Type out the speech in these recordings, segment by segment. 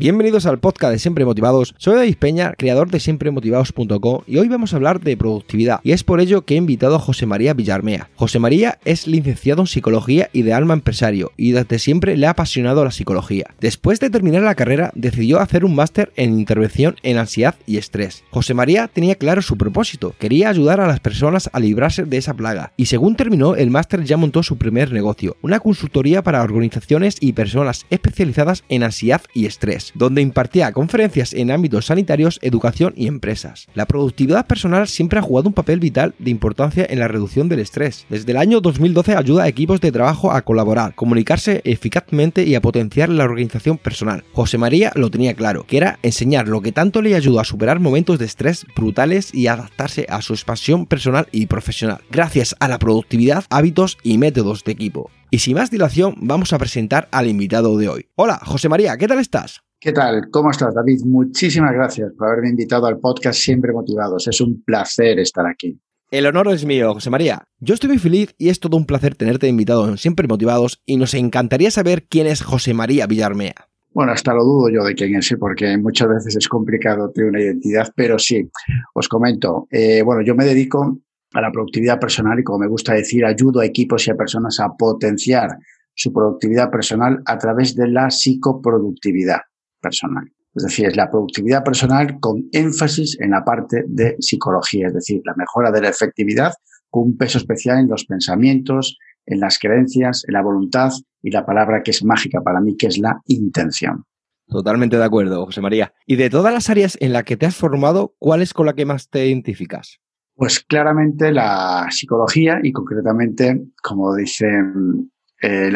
Bienvenidos al podcast de Siempre Motivados. Soy David Peña, creador de siempremotivados.com y hoy vamos a hablar de productividad y es por ello que he invitado a José María Villarmea. José María es licenciado en psicología y de alma empresario y desde siempre le ha apasionado la psicología. Después de terminar la carrera decidió hacer un máster en intervención en ansiedad y estrés. José María tenía claro su propósito, quería ayudar a las personas a librarse de esa plaga y según terminó el máster ya montó su primer negocio, una consultoría para organizaciones y personas especializadas en ansiedad y estrés donde impartía conferencias en ámbitos sanitarios, educación y empresas. La productividad personal siempre ha jugado un papel vital de importancia en la reducción del estrés. Desde el año 2012 ayuda a equipos de trabajo a colaborar, comunicarse eficazmente y a potenciar la organización personal. José María lo tenía claro, que era enseñar lo que tanto le ayudó a superar momentos de estrés brutales y adaptarse a su expansión personal y profesional, gracias a la productividad, hábitos y métodos de equipo. Y sin más dilación, vamos a presentar al invitado de hoy. Hola, José María, ¿qué tal estás? ¿Qué tal? ¿Cómo estás, David? Muchísimas gracias por haberme invitado al podcast Siempre Motivados. Es un placer estar aquí. El honor es mío, José María. Yo estoy muy feliz y es todo un placer tenerte invitado en Siempre Motivados y nos encantaría saber quién es José María Villarmea. Bueno, hasta lo dudo yo de quién es, porque muchas veces es complicado tener una identidad, pero sí, os comento. Eh, bueno, yo me dedico a la productividad personal y como me gusta decir, ayudo a equipos y a personas a potenciar su productividad personal a través de la psicoproductividad personal. Es decir, es la productividad personal con énfasis en la parte de psicología, es decir, la mejora de la efectividad con un peso especial en los pensamientos, en las creencias, en la voluntad y la palabra que es mágica para mí, que es la intención. Totalmente de acuerdo, José María. Y de todas las áreas en las que te has formado, ¿cuál es con la que más te identificas? Pues claramente la psicología y concretamente, como dicen eh,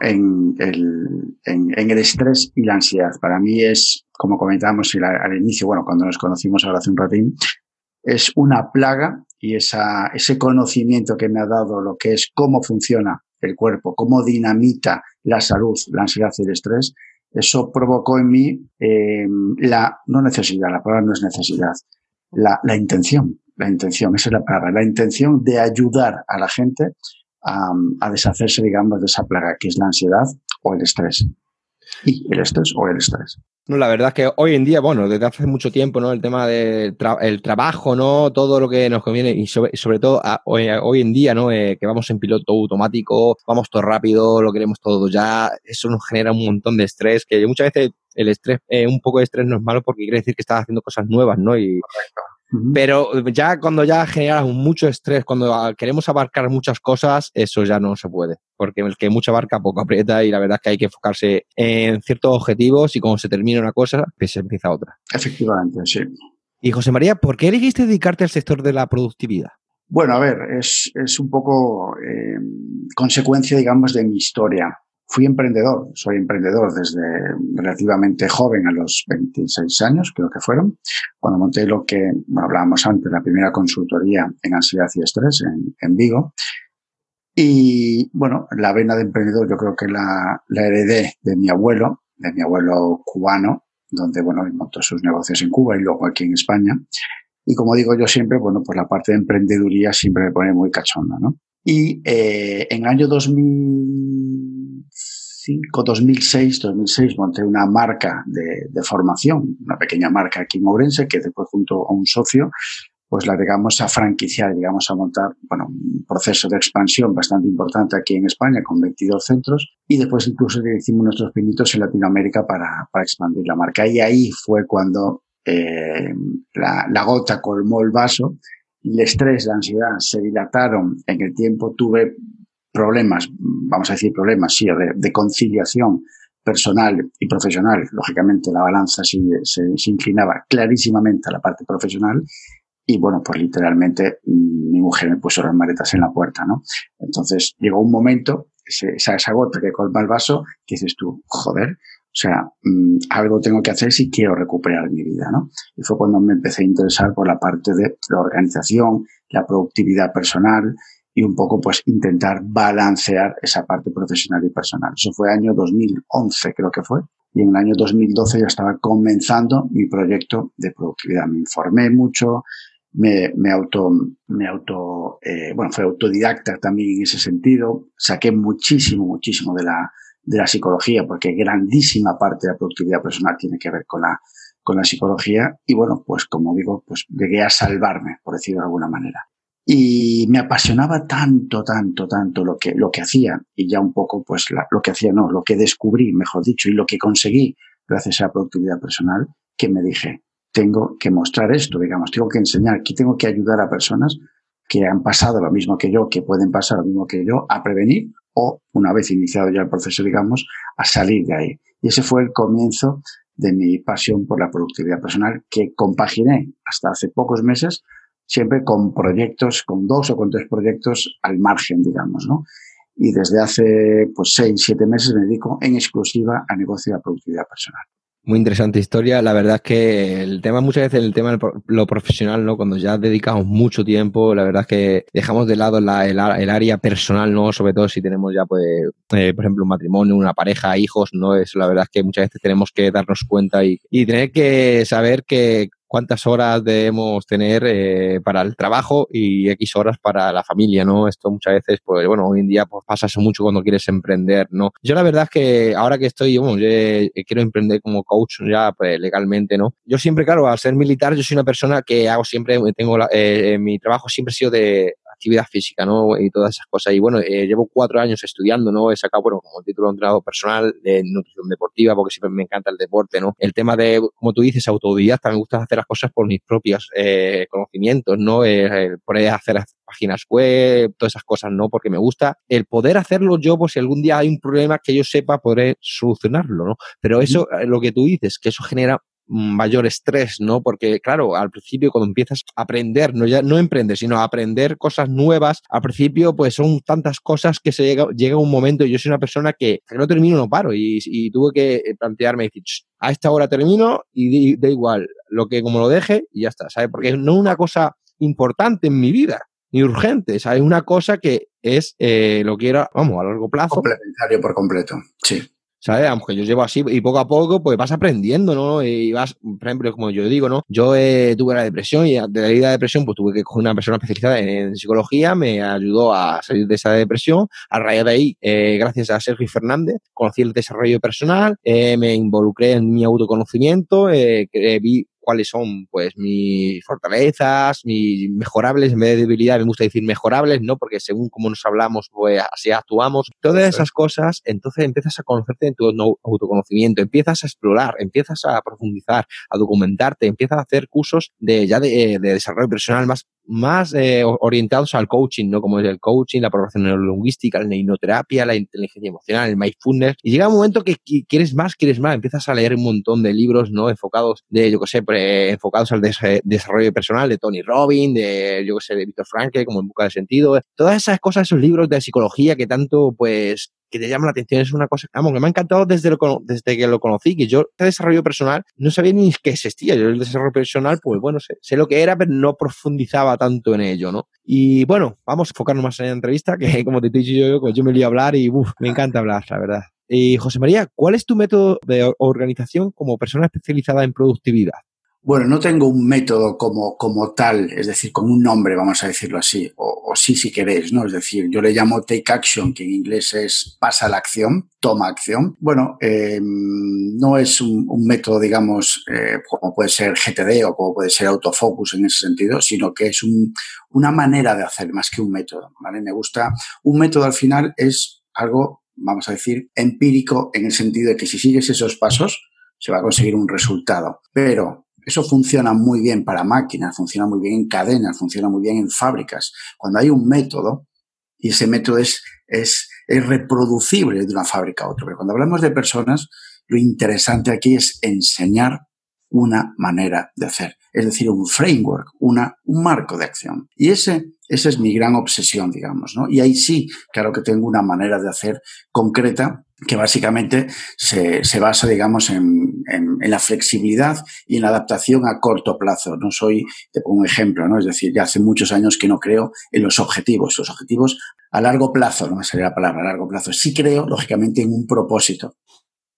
en el, en, el estrés y la ansiedad. Para mí es, como comentábamos al, inicio, bueno, cuando nos conocimos ahora hace un ratín, es una plaga y esa, ese conocimiento que me ha dado lo que es cómo funciona el cuerpo, cómo dinamita la salud, la ansiedad y el estrés, eso provocó en mí eh, la, no necesidad, la palabra no es necesidad, la intención, la intención, esa es la palabra, la intención de ayudar a la gente a, deshacerse, digamos, de esa plaga que es la ansiedad o el estrés. Y el estrés o el estrés. No, la verdad es que hoy en día, bueno, desde hace mucho tiempo, ¿no? El tema del el trabajo, ¿no? Todo lo que nos conviene y sobre, sobre todo hoy, hoy, en día, ¿no? Eh, que vamos en piloto automático, vamos todo rápido, lo queremos todo ya, eso nos genera un montón de estrés, que muchas veces el estrés, eh, un poco de estrés no es malo porque quiere decir que estás haciendo cosas nuevas, ¿no? Y, pero ya cuando ya genera mucho estrés, cuando queremos abarcar muchas cosas, eso ya no se puede. Porque el que mucho abarca poco aprieta y la verdad es que hay que enfocarse en ciertos objetivos y cuando se termina una cosa, pues se empieza otra. Efectivamente, sí. Y José María, ¿por qué elegiste dedicarte al sector de la productividad? Bueno, a ver, es, es un poco eh, consecuencia, digamos, de mi historia. Fui emprendedor, soy emprendedor desde relativamente joven, a los 26 años, creo que fueron, cuando monté lo que hablábamos antes, la primera consultoría en ansiedad y estrés en, en Vigo. Y bueno, la vena de emprendedor yo creo que la, la heredé de mi abuelo, de mi abuelo cubano, donde, bueno, montó sus negocios en Cuba y luego aquí en España. Y como digo yo siempre, bueno, pues la parte de emprendeduría siempre me pone muy cachonda, ¿no? Y eh, en el año 2005, 2006, 2006 monté una marca de, de, formación, una pequeña marca aquí en Ourense, que después junto a un socio, pues la llegamos a franquiciar, llegamos a montar, bueno, un proceso de expansión bastante importante aquí en España con 22 centros y después incluso hicimos nuestros pinitos en Latinoamérica para, para expandir la marca. Y ahí fue cuando eh, la, la gota colmó el vaso el estrés, la ansiedad se dilataron en el tiempo, tuve problemas, vamos a decir problemas, sí, de, conciliación personal y profesional. Lógicamente la balanza se, se, inclinaba clarísimamente a la parte profesional y bueno, pues literalmente mm, mi mujer me puso las maletas en la puerta, ¿no? Entonces llegó un momento, esa, esa gota que colma el vaso, que dices tú, joder, o sea, mm, algo tengo que hacer si quiero recuperar mi vida, ¿no? Y fue cuando me empecé a interesar por la parte de la organización la productividad personal y un poco pues intentar balancear esa parte profesional y personal. Eso fue año 2011 creo que fue. Y en el año 2012 ya estaba comenzando mi proyecto de productividad. Me informé mucho, me, me auto, me auto, eh, bueno, fue autodidacta también en ese sentido. Saqué muchísimo, muchísimo de la, de la psicología, porque grandísima parte de la productividad personal tiene que ver con la, con la psicología. Y bueno, pues como digo, pues llegué a salvarme, por decirlo de alguna manera. Y me apasionaba tanto, tanto, tanto lo que, lo que hacía y ya un poco, pues lo que hacía, no, lo que descubrí, mejor dicho, y lo que conseguí gracias a la productividad personal, que me dije, tengo que mostrar esto, digamos, tengo que enseñar, aquí tengo que ayudar a personas que han pasado lo mismo que yo, que pueden pasar lo mismo que yo, a prevenir o, una vez iniciado ya el proceso, digamos, a salir de ahí. Y ese fue el comienzo de mi pasión por la productividad personal que compaginé hasta hace pocos meses, siempre con proyectos, con dos o con tres proyectos al margen, digamos, ¿no? Y desde hace, pues, seis, siete meses me dedico en exclusiva a negocio de la productividad personal. Muy interesante historia. La verdad es que el tema, muchas veces el tema de lo profesional, ¿no? Cuando ya dedicamos mucho tiempo, la verdad es que dejamos de lado la, el, área personal, ¿no? Sobre todo si tenemos ya, pues, eh, por ejemplo, un matrimonio, una pareja, hijos, ¿no? Eso la verdad es que muchas veces tenemos que darnos cuenta y, y tener que saber que cuántas horas debemos tener eh, para el trabajo y X horas para la familia, ¿no? Esto muchas veces, pues bueno, hoy en día pues pasa eso mucho cuando quieres emprender, ¿no? Yo la verdad es que ahora que estoy, bueno, yo eh, quiero emprender como coach ya pues, legalmente, ¿no? Yo siempre, claro, al ser militar, yo soy una persona que hago siempre, tengo eh, mi trabajo siempre ha sido de actividad física, ¿no? Y todas esas cosas. Y bueno, eh, llevo cuatro años estudiando, ¿no? He sacado, bueno, como título de entrenador personal de nutrición deportiva, porque siempre me encanta el deporte, ¿no? El tema de, como tú dices, autodidacta, me gusta hacer las cosas por mis propios eh, conocimientos, ¿no? Eh, poder hacer páginas web, todas esas cosas, ¿no? Porque me gusta el poder hacerlo yo por si algún día hay un problema que yo sepa poder solucionarlo, ¿no? Pero eso, lo que tú dices, que eso genera mayor estrés, ¿no? Porque, claro, al principio cuando empiezas a aprender, no, ya, no emprendes, sino a aprender cosas nuevas, al principio pues son tantas cosas que se llega, llega un momento, y yo soy una persona que, que no termino, no paro, y, y tuve que plantearme, decir, a esta hora termino y da igual, lo que como lo deje y ya está, ¿sabes? Porque no una cosa importante en mi vida, ni urgente, ¿sabes? Una cosa que es, eh, lo quiero, vamos, a largo plazo. Complementario por completo, sí. ¿Sabes? Aunque yo llevo así y poco a poco, pues vas aprendiendo, ¿no? Y vas, por ejemplo, como yo digo, ¿no? Yo eh, tuve la depresión y de la depresión, pues tuve que coger una persona especializada en, psicología, me ayudó a salir de esa depresión. A raíz de ahí, eh, gracias a Sergio Fernández, conocí el desarrollo personal, eh, me involucré en mi autoconocimiento, vi cuáles son pues mis fortalezas, mis mejorables, en vez de debilidad me gusta decir mejorables, ¿no? Porque según cómo nos hablamos, pues así actuamos. Todas esas cosas, entonces empiezas a conocerte en tu autoconocimiento, empiezas a explorar, empiezas a profundizar, a documentarte, empiezas a hacer cursos de ya de, de desarrollo personal más más eh, orientados al coaching, ¿no? Como es el coaching, la programación neurolingüística, la neinoterapia, la inteligencia emocional, el mindfulness. Y llega un momento que quieres más, quieres más. Empiezas a leer un montón de libros, ¿no? Enfocados de, yo qué sé, enfocados al desarrollo personal de Tony Robbins, de, yo qué sé, de Víctor Frankl, como en busca de sentido. Todas esas cosas, esos libros de psicología que tanto, pues, que te llama la atención. Es una cosa, vamos, que me ha encantado desde, lo, desde que lo conocí, que yo el desarrollo personal no sabía ni que existía. Yo el desarrollo personal, pues bueno, sé, sé, lo que era, pero no profundizaba tanto en ello, ¿no? Y bueno, vamos a enfocarnos más en la entrevista, que como te he dicho yo, pues yo me lío a hablar y uf, me encanta hablar, la verdad. Y José María, ¿cuál es tu método de organización como persona especializada en productividad? Bueno, no tengo un método como, como tal, es decir, con un nombre, vamos a decirlo así, o, sí si queréis, ¿no? Es decir, yo le llamo take action, que en inglés es pasa la acción, toma acción. Bueno, eh, no es un, método, digamos, eh, como puede ser GTD o como puede ser autofocus en ese sentido, sino que es una manera de hacer más que un método, ¿vale? Me gusta, un método al final es algo, vamos a decir, empírico en el sentido de que si sigues esos pasos, se va a conseguir un resultado. Pero eso funciona muy bien para máquinas, funciona muy bien en cadenas, funciona muy bien en fábricas. Cuando hay un método, y ese método es, es, es reproducible de una fábrica a otra. Pero cuando hablamos de personas, lo interesante aquí es enseñar una manera de hacer, es decir, un framework, una, un marco de acción. Y ese, esa es mi gran obsesión, digamos, ¿no? Y ahí sí, claro que tengo una manera de hacer concreta que básicamente se, se basa, digamos, en, en, la flexibilidad y en la adaptación a corto plazo. No soy, te pongo un ejemplo, ¿no? Es decir, ya hace muchos años que no creo en los objetivos. Los objetivos a largo plazo, no me sale la palabra a largo plazo. Sí creo, lógicamente, en un propósito,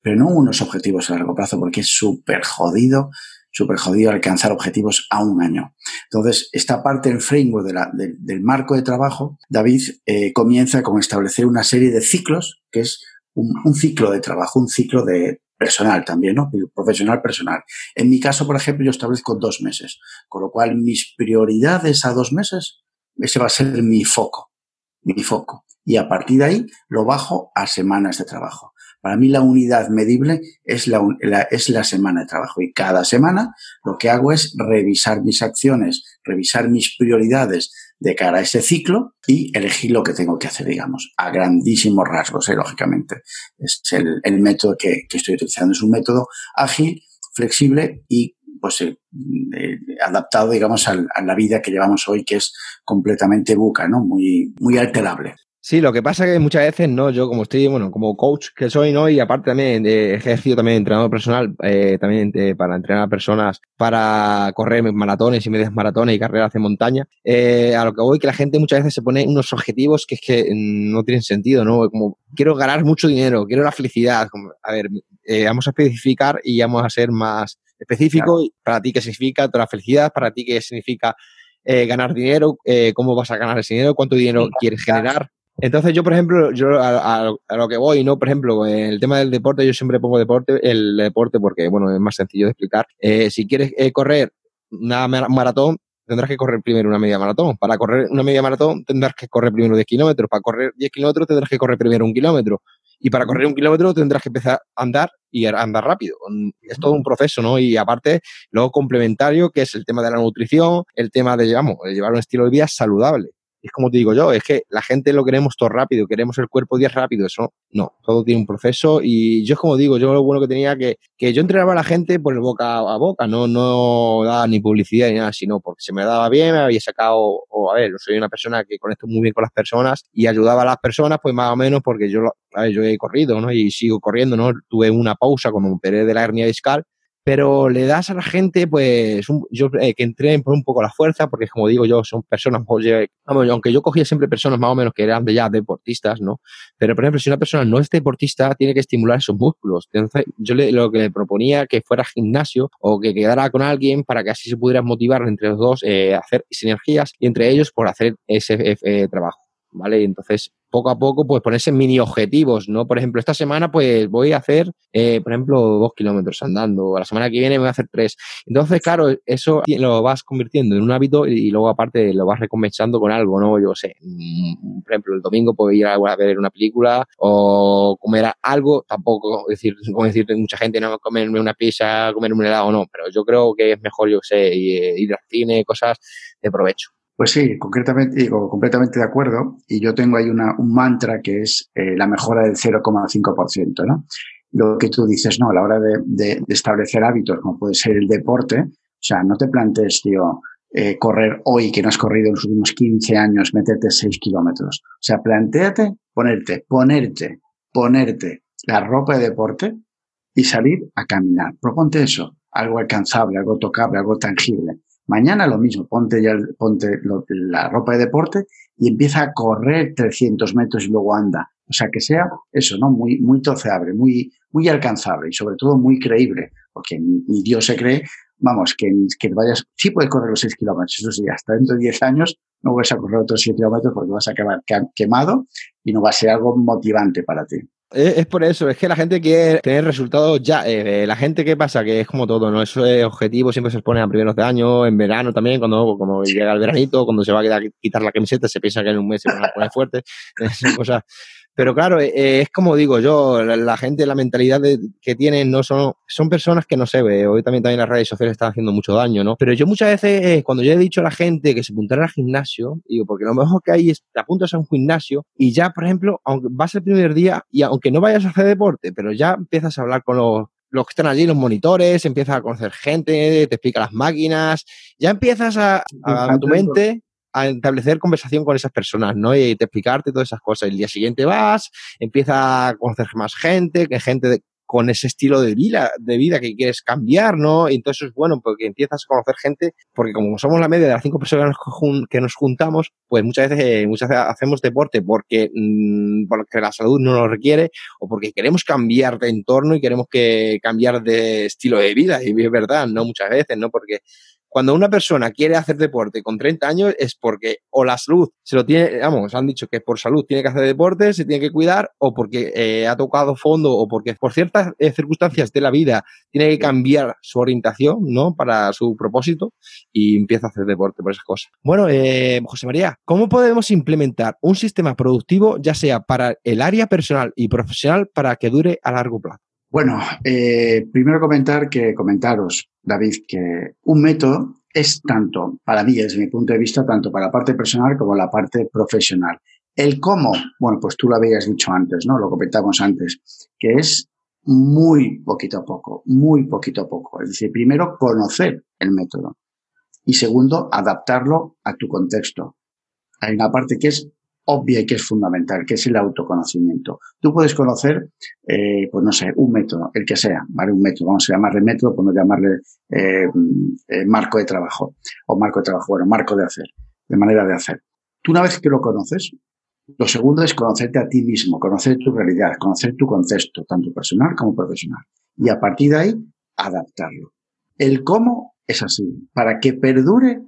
pero no unos objetivos a largo plazo, porque es súper jodido súper jodido alcanzar objetivos a un año. Entonces, esta parte del framework del marco de trabajo, David eh, comienza con establecer una serie de ciclos, que es un, ciclo de trabajo, un ciclo de personal también, ¿no? Profesional personal. En mi caso, por ejemplo, yo establezco dos meses, con lo cual mis prioridades a dos meses, ese va a ser mi foco, mi foco. Y a partir de ahí lo bajo a semanas de trabajo. Para mí la unidad medible es la, es la semana de trabajo y cada semana lo que hago es revisar mis acciones, revisar mis prioridades de cara a ese ciclo y elegir lo que tengo que hacer, digamos, a grandísimos rasgos, ¿eh? lógicamente. Es el, el método que, que, estoy utilizando. Es un método ágil, flexible y pues eh, eh, adaptado, digamos, a, a, la vida que llevamos hoy, que es completamente buca, ¿no? Muy, muy alterable. Sí, lo que pasa es que muchas veces, ¿no? Yo como estoy, bueno, como coach que soy, ¿no? Y aparte también he ejercido también entrenador personal, eh, también para entrenar a personas para correr maratones y medias maratones y carreras de montaña. Eh, a lo que voy, que la gente muchas veces se pone unos objetivos que es que no tienen sentido, ¿no? Como quiero ganar mucho dinero, quiero la felicidad. a ver, eh, vamos a especificar y vamos a ser más específicos. Para ti, ¿qué significa toda la felicidad? Para ti, ¿qué significa eh, ganar dinero? Eh, ¿Cómo vas a ganar ese dinero? ¿Cuánto dinero quieres generar? Entonces yo, por ejemplo, yo a, lo que voy, ¿no? Por ejemplo, el tema del deporte, yo siempre pongo deporte, el deporte porque, bueno, es más sencillo de explicar. Eh, si quieres eh, correr una maratón, tendrás que correr primero una media maratón. Para correr una media maratón tendrás que correr primero 10 kilómetros. Para correr 10 kilómetros tendrás que correr primero un kilómetro. Y para correr un kilómetro tendrás que empezar a andar y a andar rápido. Es todo un proceso, ¿no? Y aparte, luego complementario, que es el tema de la nutrición, el tema de, digamos, de llevar un estilo de vida saludable es como te digo yo, es que la gente lo queremos todo rápido, queremos el cuerpo 10 rápido, eso no, todo tiene un proceso y yo es como digo, yo lo bueno que tenía que, que yo entrenaba a la gente por el boca a boca, no, no daba ni publicidad ni nada, sino porque se me daba bien, me había sacado, o a ver, soy una persona que conecto muy bien con las personas y ayudaba a las personas, pues más o menos porque yo, a ver, yo he corrido, ¿no? Y sigo corriendo, ¿no? Tuve una pausa cuando me operé de la hernia discal pero le das a la gente, pues, yo eh, que entren por un poco la fuerza, porque como digo yo, son personas, aunque yo cogía siempre personas más o menos que eran de ya deportistas, ¿no? Pero, por ejemplo, si una persona no es deportista, tiene que estimular esos músculos. Entonces, yo le, lo que le proponía que fuera gimnasio o que quedara con alguien para que así se pudieran motivar entre los dos, eh, hacer sinergias y entre ellos por hacer ese eh, trabajo. ¿Vale? Entonces, poco a poco, pues ponerse mini objetivos, ¿no? Por ejemplo, esta semana, pues voy a hacer, eh, por ejemplo, dos kilómetros andando, la semana que viene me voy a hacer tres. Entonces, claro, eso lo vas convirtiendo en un hábito y, luego aparte lo vas recompensando con algo, ¿no? Yo sé, mm, por ejemplo, el domingo puedo ir a, ver una película o comer algo, tampoco decir, como decir mucha gente, no comerme una pizza, comerme un helado, no, pero yo creo que es mejor, yo sé, ir al cine, cosas de provecho. Pues sí, concretamente, digo, completamente de acuerdo. Y yo tengo ahí una, un mantra que es eh, la mejora del 0,5%, ¿no? Lo que tú dices, no, a la hora de, de, establecer hábitos, como puede ser el deporte, o sea, no te plantees, tío, eh, correr hoy que no has corrido en los últimos 15 años, meterte 6 kilómetros. O sea, planteate ponerte, ponerte, ponerte la ropa de deporte y salir a caminar. Proponte eso, algo alcanzable, algo tocable, algo tangible. Mañana lo mismo, ponte ya ponte la ropa de deporte y empieza a correr 300 metros y luego anda. O sea, que sea eso, ¿no? Muy, muy toceable, muy, muy alcanzable y sobre todo muy creíble, porque ni Dios se cree, vamos, que, que vayas, sí puedes correr los 6 kilómetros, eso sí, hasta dentro de 10 años no vas a correr otros 7 kilómetros porque vas a acabar quemado y no va a ser algo motivante para ti. Es, por eso, es que la gente quiere tener resultados ya. Eh, la gente, ¿qué pasa? Que es como todo, ¿no? Eso es objetivo, siempre se pone a primeros de año, en verano también, cuando como llega el veranito, cuando se va a quitar la camiseta, se piensa que en un mes se van a poner fuerte. Son cosas pero claro, eh, eh, es como digo yo, la, gente, la mentalidad que tienen no son, son personas que no se ve. Hoy también, también las redes sociales están haciendo mucho daño, ¿no? Pero yo muchas veces, eh, cuando yo he dicho a la gente que se apuntara al gimnasio, digo, porque lo mejor que hay es te apuntas a un gimnasio y ya, por ejemplo, aunque vas el primer día y aunque no vayas a hacer deporte, pero ya empiezas a hablar con los, los que están allí, los monitores, empiezas a conocer gente, te explica las máquinas, ya empiezas a, a, a tu mente a establecer conversación con esas personas, ¿no? Y te explicarte todas esas cosas. El día siguiente vas, empieza a conocer más gente, que gente con ese estilo de vida, de vida que quieres cambiar, ¿no? Y entonces es bueno porque empiezas a conocer gente, porque como somos la media de las cinco personas que nos juntamos, pues muchas veces, eh, muchas veces hacemos deporte porque, mmm, porque la salud no lo requiere o porque queremos cambiar de entorno y queremos que cambiar de estilo de vida. Y es verdad, ¿no? Muchas veces, ¿no? Porque cuando una persona quiere hacer deporte con 30 años es porque o la salud se lo tiene, vamos, han dicho que por salud tiene que hacer deporte, se tiene que cuidar, o porque eh, ha tocado fondo, o porque por ciertas eh, circunstancias de la vida tiene que cambiar su orientación, ¿no? Para su propósito y empieza a hacer deporte por esas cosas. Bueno, eh, José María, ¿cómo podemos implementar un sistema productivo, ya sea para el área personal y profesional, para que dure a largo plazo? Bueno, eh, primero comentar que, comentaros, David, que un método es tanto, para mí, desde mi punto de vista, tanto para la parte personal como la parte profesional. El cómo, bueno, pues tú lo habías dicho antes, ¿no? Lo comentamos antes, que es muy poquito a poco, muy poquito a poco. Es decir, primero conocer el método y segundo, adaptarlo a tu contexto. Hay una parte que es obvia y que es fundamental, que es el autoconocimiento. Tú puedes conocer, eh, pues no sé, un método, el que sea, ¿vale? Un método, vamos a llamarle método, podemos llamarle eh, eh, marco de trabajo, o marco de trabajo, bueno, marco de hacer, de manera de hacer. Tú una vez que lo conoces, lo segundo es conocerte a ti mismo, conocer tu realidad, conocer tu contexto, tanto personal como profesional. Y a partir de ahí, adaptarlo. El cómo es así. Para que perdure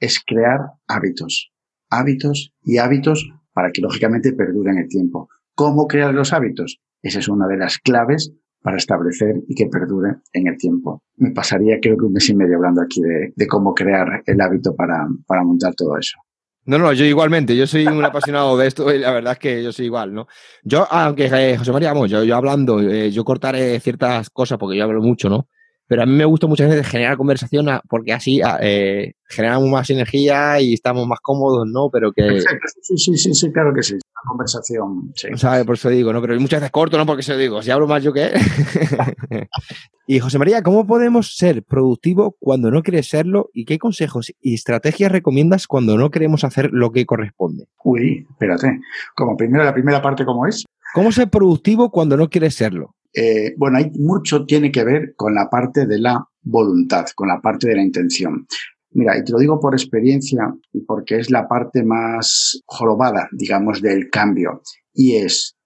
es crear hábitos. Hábitos y hábitos para que lógicamente perduren el tiempo. ¿Cómo crear los hábitos? Esa es una de las claves para establecer y que perdure en el tiempo. Me pasaría creo que un mes y medio hablando aquí de, cómo crear el hábito para, para montar todo eso. No, no, yo igualmente, yo soy un apasionado de esto y la verdad es que yo soy igual, ¿no? Yo, aunque eh, José María, yo, yo hablando, eh, yo cortaré ciertas cosas porque yo hablo mucho, ¿no? Pero a mí me gusta muchas veces generar conversación porque así eh, generamos más energía y estamos más cómodos, ¿no? Pero que... Sí, sí, sí, sí, claro que sí. La conversación, sí. ¿Sabes? Por eso digo, ¿no? Pero muchas veces corto, ¿no? Porque se lo digo. Si hablo más yo que... y José María, ¿cómo podemos ser productivos cuando no quieres serlo? ¿Y qué consejos y estrategias recomiendas cuando no queremos hacer lo que corresponde? Uy, espérate. Como primero, la primera parte, ¿cómo es? ¿Cómo ser productivo cuando no quieres serlo? Eh, bueno, hay mucho tiene que ver con la parte de la voluntad, con la parte de la intención. Mira, y te lo digo por experiencia y porque es la parte más jorobada, digamos, del cambio. Y es,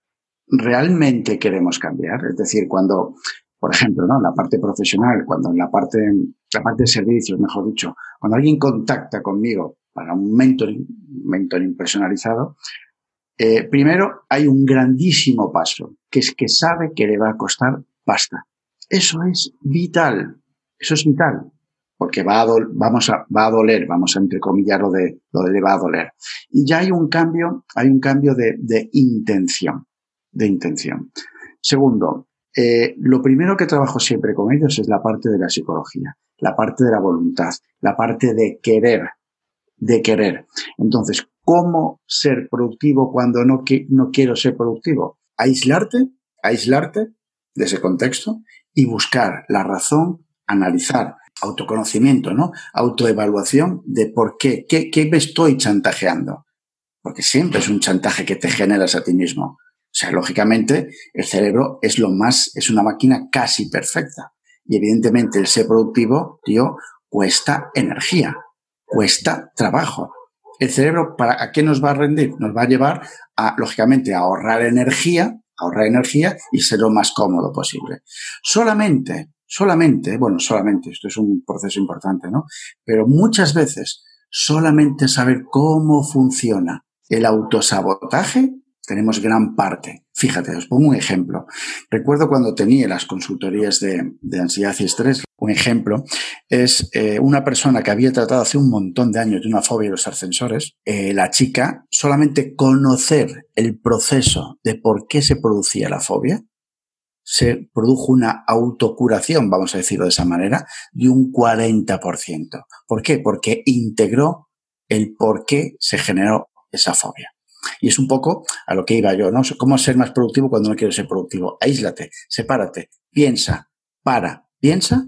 ¿realmente queremos cambiar? Es decir, cuando, por ejemplo, ¿no? En la parte profesional, cuando en la parte, la parte de servicios, mejor dicho, cuando alguien contacta conmigo para un mentoring, mentoring personalizado, eh, primero, hay un grandísimo paso, que es que sabe que le va a costar pasta. Eso es vital. Eso es vital. Porque va a, vamos a, va a doler, vamos a entrecomillar lo de, lo de le va a doler. Y ya hay un cambio, hay un cambio de, de intención. De intención. Segundo, eh, lo primero que trabajo siempre con ellos es la parte de la psicología, la parte de la voluntad, la parte de querer, de querer. Entonces, ¿cómo ser productivo cuando no, no quiero ser productivo? Aislarte, aislarte de ese contexto y buscar la razón, analizar, autoconocimiento, ¿no? Autoevaluación de por qué, qué, qué me estoy chantajeando. Porque siempre es un chantaje que te generas a ti mismo. O sea, lógicamente, el cerebro es lo más, es una máquina casi perfecta. Y evidentemente el ser productivo, tío, cuesta energía cuesta trabajo. El cerebro, ¿para a qué nos va a rendir? Nos va a llevar a, lógicamente, a ahorrar energía, ahorrar energía y ser lo más cómodo posible. Solamente, solamente, bueno, solamente, esto es un proceso importante, ¿no? Pero muchas veces, solamente saber cómo funciona el autosabotaje tenemos gran parte. Fíjate, os pongo un ejemplo. Recuerdo cuando tenía las consultorías de, ansiedad y estrés, un ejemplo es eh, una persona que había tratado hace un montón de años de una fobia de los ascensores. Eh, la chica, solamente conocer el proceso de por qué se producía la fobia, se produjo una autocuración, vamos a decirlo de esa manera, de un 40%. ¿Por qué? Porque integró el por qué se generó esa fobia. Y es un poco a lo que iba yo, ¿no? ¿Cómo ser más productivo cuando no quieres ser productivo? Aíslate, sepárate, piensa, para, piensa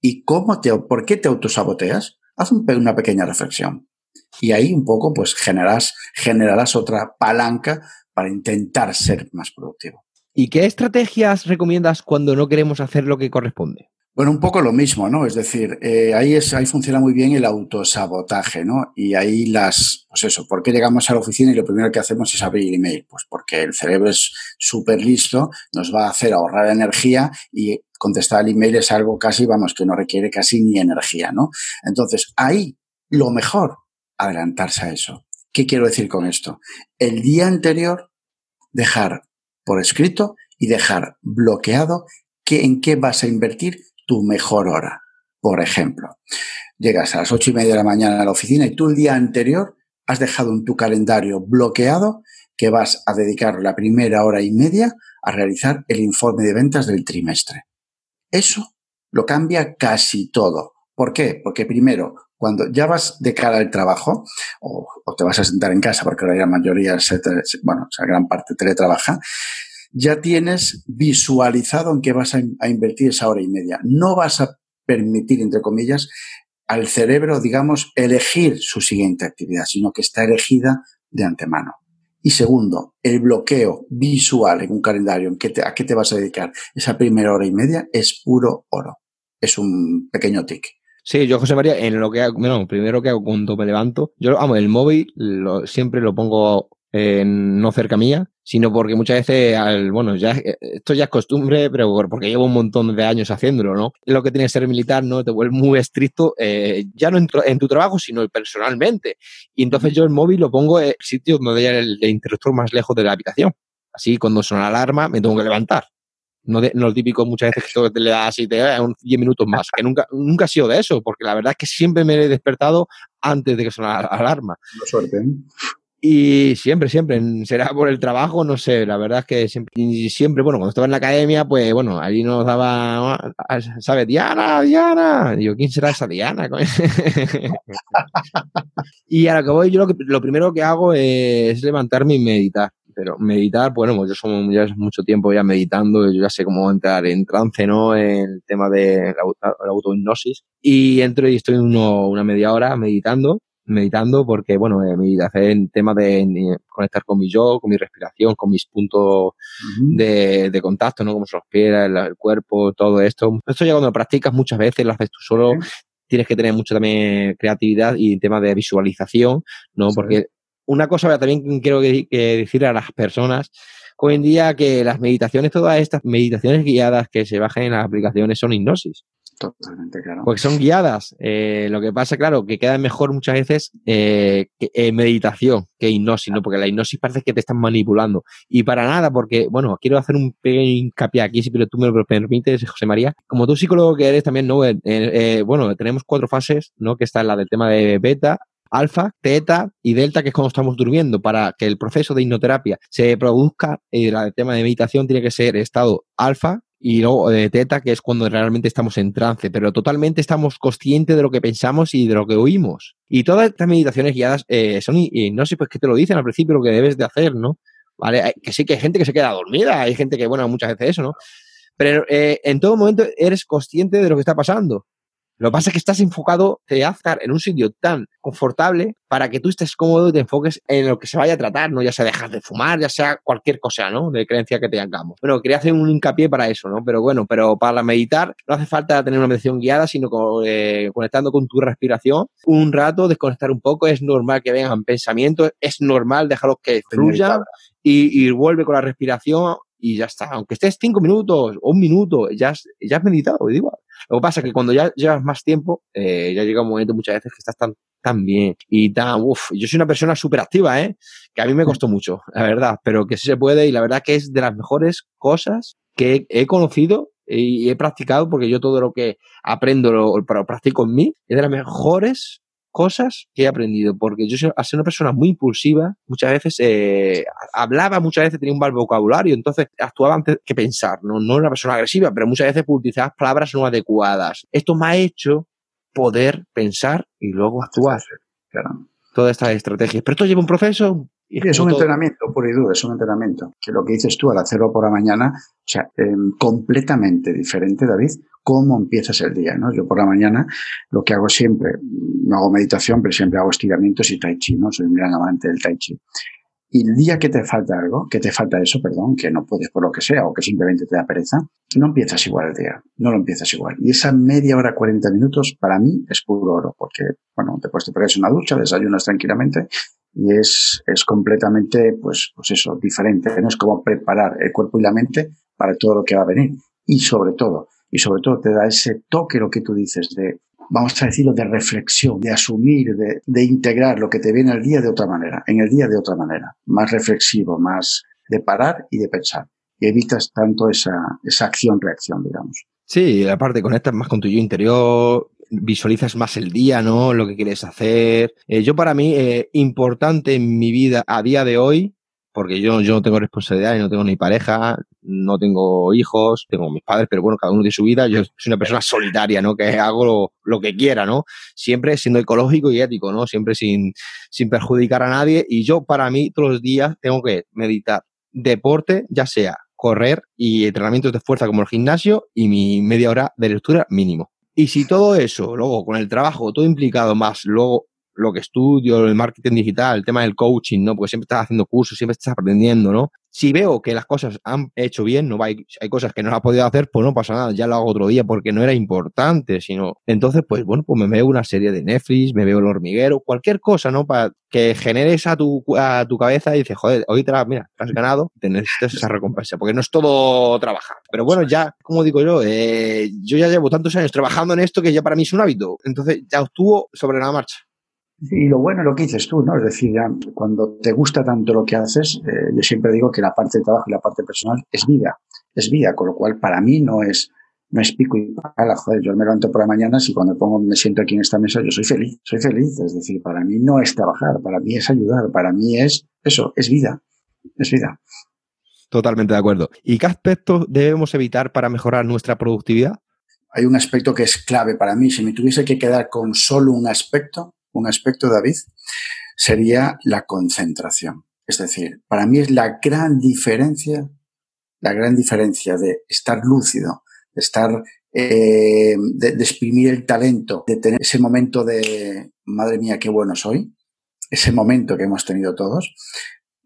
y cómo te, por qué te autosaboteas. Haz una pequeña reflexión. Y ahí un poco, pues, generarás, generarás otra palanca para intentar ser más productivo. ¿Y qué estrategias recomiendas cuando no queremos hacer lo que corresponde? Bueno, un poco lo mismo, ¿no? Es decir, eh, ahí, es, ahí funciona muy bien el autosabotaje, ¿no? Y ahí las, pues eso, ¿por qué llegamos a la oficina y lo primero que hacemos es abrir email? Pues porque el cerebro es súper listo, nos va a hacer ahorrar energía y contestar al email es algo casi, vamos, que no requiere casi ni energía, ¿no? Entonces, ahí lo mejor, adelantarse a eso. ¿Qué quiero decir con esto? El día anterior, dejar por escrito y dejar bloqueado que, en qué vas a invertir tu mejor hora. Por ejemplo, llegas a las ocho y media de la mañana a la oficina y tú el día anterior has dejado en tu calendario bloqueado que vas a dedicar la primera hora y media a realizar el informe de ventas del trimestre. Eso lo cambia casi todo. ¿Por qué? Porque primero, cuando ya vas de cara al trabajo, o, te vas a sentar en casa, porque ahora la mayoría, bueno, o sea, gran parte teletrabaja, ya tienes visualizado en qué vas a, invertir esa hora y media. No vas a permitir, entre comillas, al cerebro, digamos, elegir su siguiente actividad, sino que está elegida de antemano. Y segundo, el bloqueo visual en un calendario, en qué a qué te vas a dedicar esa primera hora y media, es puro oro. Es un pequeño tic. Sí, yo, José María, en lo que hago, bueno, primero que hago cuando me levanto, yo amo el móvil, siempre lo pongo no cerca mía, sino porque muchas veces, al, bueno, ya esto ya es costumbre, pero porque llevo un montón de años haciéndolo, ¿no? Lo que tiene que ser militar, ¿no? Te vuelve muy estricto, eh, ya no en, tu trabajo, sino personalmente. Y entonces yo el móvil lo pongo en sitio donde haya el, interruptor más lejos de la habitación. Así, cuando suena la alarma, me tengo que levantar. No, de, no lo típico muchas veces que te le das y te da 10 minutos más, que nunca, nunca ha sido de eso, porque la verdad es que siempre me he despertado antes de que sonara la alarma. No suerte. ¿eh? Y siempre, siempre, será por el trabajo, no sé, la verdad es que siempre, siempre, bueno, cuando estaba en la academia, pues bueno, allí nos daba, ¿sabes? Diana, Diana. Digo, ¿quién será esa Diana? y a lo que voy, yo lo, que, lo primero que hago es levantarme y meditar. Pero meditar, bueno, pues yo somos ya mucho tiempo ya meditando, yo ya sé cómo entrar en trance, ¿no? El tema de la, autohipnosis. Y entro y estoy uno, una media hora meditando meditando porque, bueno, eh, meditación en tema de conectar con mi yo, con mi respiración, con mis puntos de, de, contacto, ¿no? Como se los pies, el, cuerpo, todo esto. Esto ya cuando lo practicas muchas veces, lo haces tú solo, tienes que tener mucha también creatividad y tema de visualización, ¿no? Porque una cosa también quiero decir a las personas hoy en día que las meditaciones, todas estas meditaciones guiadas que se bajan en las aplicaciones son hipnosis. Totalmente, claro. Porque son guiadas. Eh, lo que pasa, claro, que queda mejor muchas veces eh, eh, meditación que hipnosis, ¿no? Porque la hipnosis parece que te están manipulando. Y para nada, porque, bueno, quiero hacer un pequeño hincapié aquí, si tú me lo permites, José María. Como tú psicólogo que eres también, ¿no? bueno, tenemos cuatro fases, ¿no? Que está la del tema de beta, alfa, teta y delta, que es cuando estamos durmiendo. Para que el proceso de hipnoterapia se produzca, el tema de meditación tiene que ser estado alfa, y luego de teta, que es cuando realmente estamos en trance, pero totalmente estamos conscientes de lo que pensamos y de lo que oímos. Y todas estas meditaciones guiadas eh, son, y, no sé, pues que te lo dicen al principio lo que debes de hacer, ¿no? ¿Vale? Que sí que hay gente que se queda dormida, hay gente que, bueno, muchas veces eso, ¿no? Pero eh, en todo momento eres consciente de lo que está pasando. Lo que pasa es que estás enfocado, te hace estar en un sitio tan confortable para que tú estés cómodo y te enfoques en lo que se vaya a tratar, ¿no? Ya sea dejar de fumar, ya sea cualquier cosa, ¿no? De creencia que tengamos. Bueno, quería hacer un hincapié para eso, ¿no? Pero bueno, pero para meditar no hace falta tener una meditación guiada, sino eh, conectando con tu respiración un rato, desconectar un poco. Es normal que vengan pensamientos, es normal dejarlos que fluyan y, y vuelve con la respiración y ya está. Aunque estés cinco minutos o un minuto, ya has, ya has meditado, igual. Lo que pasa es que cuando ya llevas más tiempo, eh, ya llega un momento muchas veces que estás tan, tan bien y tan, uff, yo soy una persona súper activa, ¿eh? Que a mí me costó mucho, la verdad, pero que sí se puede y la verdad que es de las mejores cosas que he conocido y he practicado porque yo todo lo que aprendo lo, lo practico en mí es de las mejores cosas que he aprendido, porque yo soy, al ser una persona muy impulsiva, muchas veces eh, hablaba, muchas veces tenía un mal vocabulario, entonces actuaba antes que pensar, no, no era una persona agresiva, pero muchas veces utilizaba palabras no adecuadas. Esto me ha hecho poder pensar y luego actuar. Claro. Todas estas estrategias. Pero esto lleva un proceso, es un entrenamiento, por y duro, es un entrenamiento. Que lo que dices tú al hacerlo por la mañana, o sea, em, completamente diferente, David, cómo empiezas el día, ¿no? Yo por la mañana lo que hago siempre, no hago meditación, pero siempre hago estiramientos y tai chi, ¿no? Soy un gran amante del tai chi. Y el día que te falta algo, que te falta eso, perdón, que no puedes por lo que sea o que simplemente te da pereza, no empiezas igual el día, no lo empiezas igual. Y esa media hora, 40 minutos, para mí es puro oro, porque, bueno, después te pones una ducha, desayunas tranquilamente y es, es completamente, pues, pues eso, diferente. No es como preparar el cuerpo y la mente para todo lo que va a venir. Y sobre todo, y sobre todo te da ese toque, lo que tú dices, de vamos a decirlo, de reflexión, de asumir, de, integrar lo que te viene al día de otra manera, en el día de otra manera, más reflexivo, más de parar y de pensar. Y evitas tanto esa, esa acción-reacción, digamos. Sí, aparte conectas más con tu yo interior, visualizas más el día, ¿no? Lo que quieres hacer. Eh, yo para mí, eh, importante en mi vida a día de hoy, porque yo, yo no tengo responsabilidad no tengo ni pareja, no tengo hijos, tengo mis padres, pero bueno, cada uno tiene su vida. Yo soy una persona solitaria, ¿no? Que hago lo, que quiera, ¿no? Siempre siendo ecológico y ético, ¿no? Siempre sin, sin perjudicar a nadie. Y yo, para mí, todos los días tengo que meditar. Deporte, ya sea correr y entrenamientos de fuerza como el gimnasio y mi media hora de lectura mínimo. Y si todo eso, luego con el trabajo, todo implicado más, luego lo que estudio, el marketing digital, el tema del coaching, ¿no? Porque siempre estás haciendo cursos, siempre estás aprendiendo, ¿no? Si veo que las cosas han hecho bien, no hay, hay cosas que no ha podido hacer, pues no pasa nada, ya lo hago otro día porque no era importante, sino entonces, pues bueno, pues me veo una serie de Netflix, me veo el hormiguero, cualquier cosa, ¿no? Para que generes a tu, a tu cabeza y dices, joder, hoy te mira, has ganado, te necesitas esa recompensa, porque no es todo trabajar. Pero bueno, ya, como digo yo, eh, yo ya llevo tantos años trabajando en esto que ya para mí es un hábito, entonces ya obtuvo sobre la marcha. Y lo bueno lo que dices tú, ¿no? Es decir, cuando te gusta tanto lo que haces, eh, yo siempre digo que la parte de trabajo y la parte personal es vida, es vida, con lo cual para mí no es, no es pico y pala, joder, yo me levanto por la mañana y cuando pongo, me siento aquí en esta mesa, yo soy feliz, soy feliz, es decir, para mí no es trabajar, para mí es ayudar, para mí es eso, es vida, es vida. Totalmente de acuerdo. ¿Y qué aspectos debemos evitar para mejorar nuestra productividad? Hay un aspecto que es clave para mí. Si me tuviese que quedar con solo un aspecto, un aspecto, David, sería la concentración. Es decir, para mí es la gran diferencia, la gran diferencia de estar lúcido, de estar, eh, de, exprimir el talento, de tener ese momento de, madre mía, qué bueno soy, ese momento que hemos tenido todos,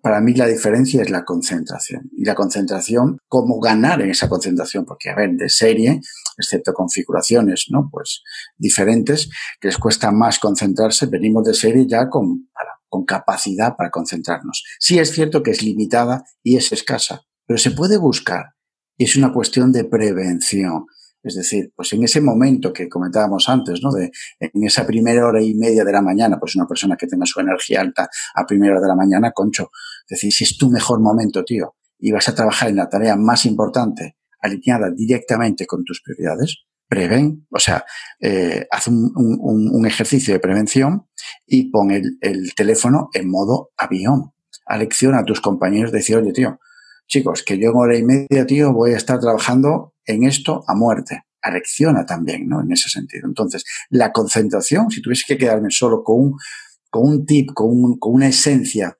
para mí la diferencia es la concentración. Y la concentración, cómo ganar en esa concentración, porque, a ver, de serie, excepto configuraciones, ¿no? Pues diferentes, que les cuesta más concentrarse, venimos de serie ya con, con capacidad para concentrarnos. Sí es cierto que es limitada y es escasa, pero se puede buscar. Y es una cuestión de prevención. Es decir, pues en ese momento que comentábamos antes, ¿no? De, en esa primera hora y media de la mañana, pues una persona que tenga su energía alta a primera hora de la mañana, concho, es decir, si es tu mejor momento, tío, y vas a trabajar en la tarea más importante, alineada directamente con tus prioridades, preven, o sea, eh, haz un, un, ejercicio de prevención y pon el, el teléfono en modo avión. Alecciona a tus compañeros, decir, oye, tío, chicos, que yo en hora y media, tío, voy a estar trabajando en esto a muerte. Alecciona también, ¿no? En ese sentido. Entonces, la concentración, si tuviese que quedarme solo con un, con un tip, con, un, con una esencia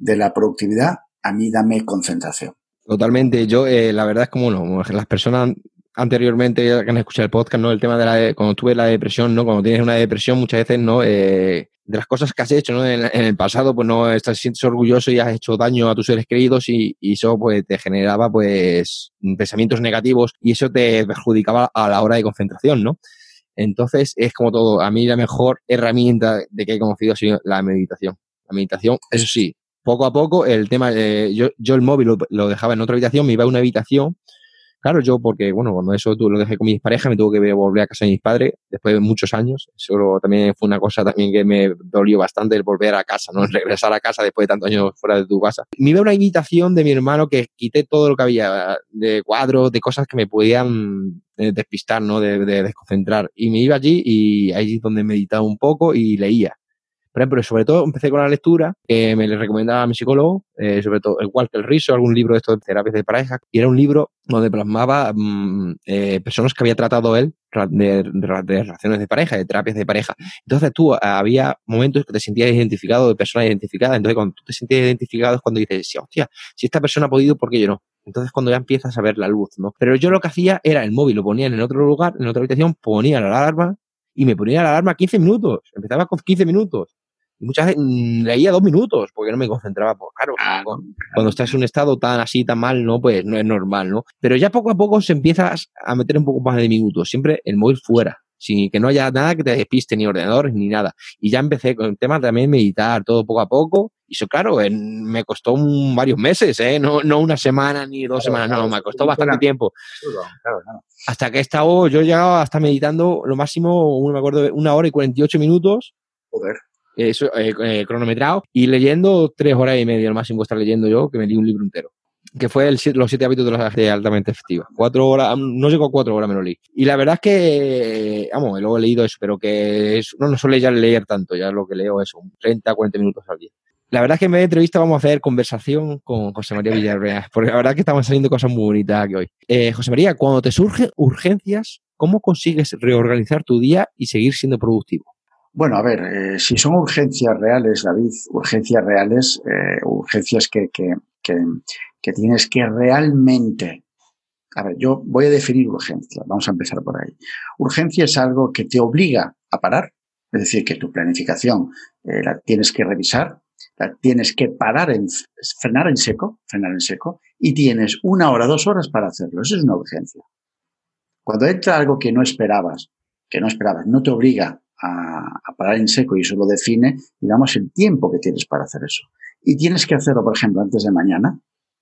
de la productividad, a mí dame concentración. Totalmente. Yo, eh, la verdad es como no, las personas anteriormente que han escuchado el podcast, ¿no? El tema de la, cuando tuve la depresión, ¿no? Cuando tienes una depresión, muchas veces, ¿no? Eh, de las cosas que has hecho, ¿no? En, el pasado, pues no estás, sientes orgulloso y has hecho daño a tus seres queridos y, y, eso, pues, te generaba, pues, pensamientos negativos y eso te perjudicaba a la hora de concentración, ¿no? Entonces, es como todo. A mí la mejor herramienta de que he conocido ha sido la meditación. La meditación, eso sí, poco a poco el tema, eh, yo, yo el móvil lo, dejaba en otra habitación, me iba a una habitación. Claro, yo porque, bueno, cuando eso tú lo dejé con mis parejas, me tuve que volver a casa de mis padres después de muchos años. Eso también fue una cosa también que me dolió bastante el volver a casa, ¿no? regresar a casa después de tantos años fuera de tu casa. Me iba a una habitación de mi hermano que quité todo lo que había de cuadros, de cosas que me podían eh, despistar, ¿no? De, de desconcentrar. Y me iba allí y ahí es donde meditaba un poco y leía. Por ejemplo, sobre todo empecé con la lectura, que me le recomendaba a mi psicólogo, eh, sobre todo el Walter Riso, algún libro de estos de terapias de pareja, y era un libro donde plasmaba mm, eh, personas que había tratado él de, relaciones de pareja, de terapias de pareja. Entonces tú había momentos que te sentías identificado de personas identificadas, entonces cuando tú te sentías identificado es cuando dices, sí, hostia, si esta persona ha podido, ¿por qué yo no? Entonces cuando ya empiezas a ver la luz, ¿no? Pero yo lo que hacía era el móvil, lo ponía en otro lugar, en otra habitación, ponía la alarma y me ponía la alarma 15 minutos. Empezaba con 15 minutos Y muchas veces mm, leía dos minutos porque no me concentraba. Pues, claro, cuando, estás en un estado tan así, tan mal, ¿no? Pues no es normal, ¿no? Pero ya poco a poco se empiezas a meter un poco más de minutos, siempre el móvil fuera sin que no haya nada que te despiste, ni ordenadores, ni nada. Y ya empecé con el tema también meditar, todo poco a poco. Y eso, claro, me costó varios meses, ¿eh? No, no una semana ni dos semanas, no, me costó bastante tiempo. Hasta que he estado, yo he llegado hasta meditando lo máximo, no me acuerdo, una hora y 48 minutos. Joder. Eso, eh, eh, cronometrado. Y leyendo tres horas y media, lo máximo estar leyendo yo, que me di un libro entero que fue los siete hábitos de la gente altamente efectiva. Cuatro horas, no llegó a cuatro horas, me lo leí. Y la verdad es que, vamos, luego he leído eso, pero que no, no suele ya leer tanto, ya lo que leo es un 30, 40 minutos al día. La verdad es que en vez de entrevista vamos a hacer conversación con José María Villarreal, porque la verdad es que estamos saliendo cosas muy bonitas aquí hoy. Eh, José María, cuando te surgen urgencias, ¿cómo consigues reorganizar tu día y seguir siendo productivo? Bueno, a ver, eh, si son urgencias reales, David, urgencias reales, eh, urgencias que, que, que tienes que realmente a ver, yo voy a definir urgencia. Vamos a empezar por ahí. Urgencia es algo que te obliga a parar, es decir, que tu planificación eh, la tienes que revisar, la tienes que parar, en, frenar en seco, frenar en seco, y tienes una hora, dos horas para hacerlo. Eso es una urgencia. Cuando entra algo que no esperabas, que no esperabas, no te obliga a, a parar en seco y eso lo define, digamos, el tiempo que tienes para hacer eso. Y tienes que hacerlo, por ejemplo, antes de mañana,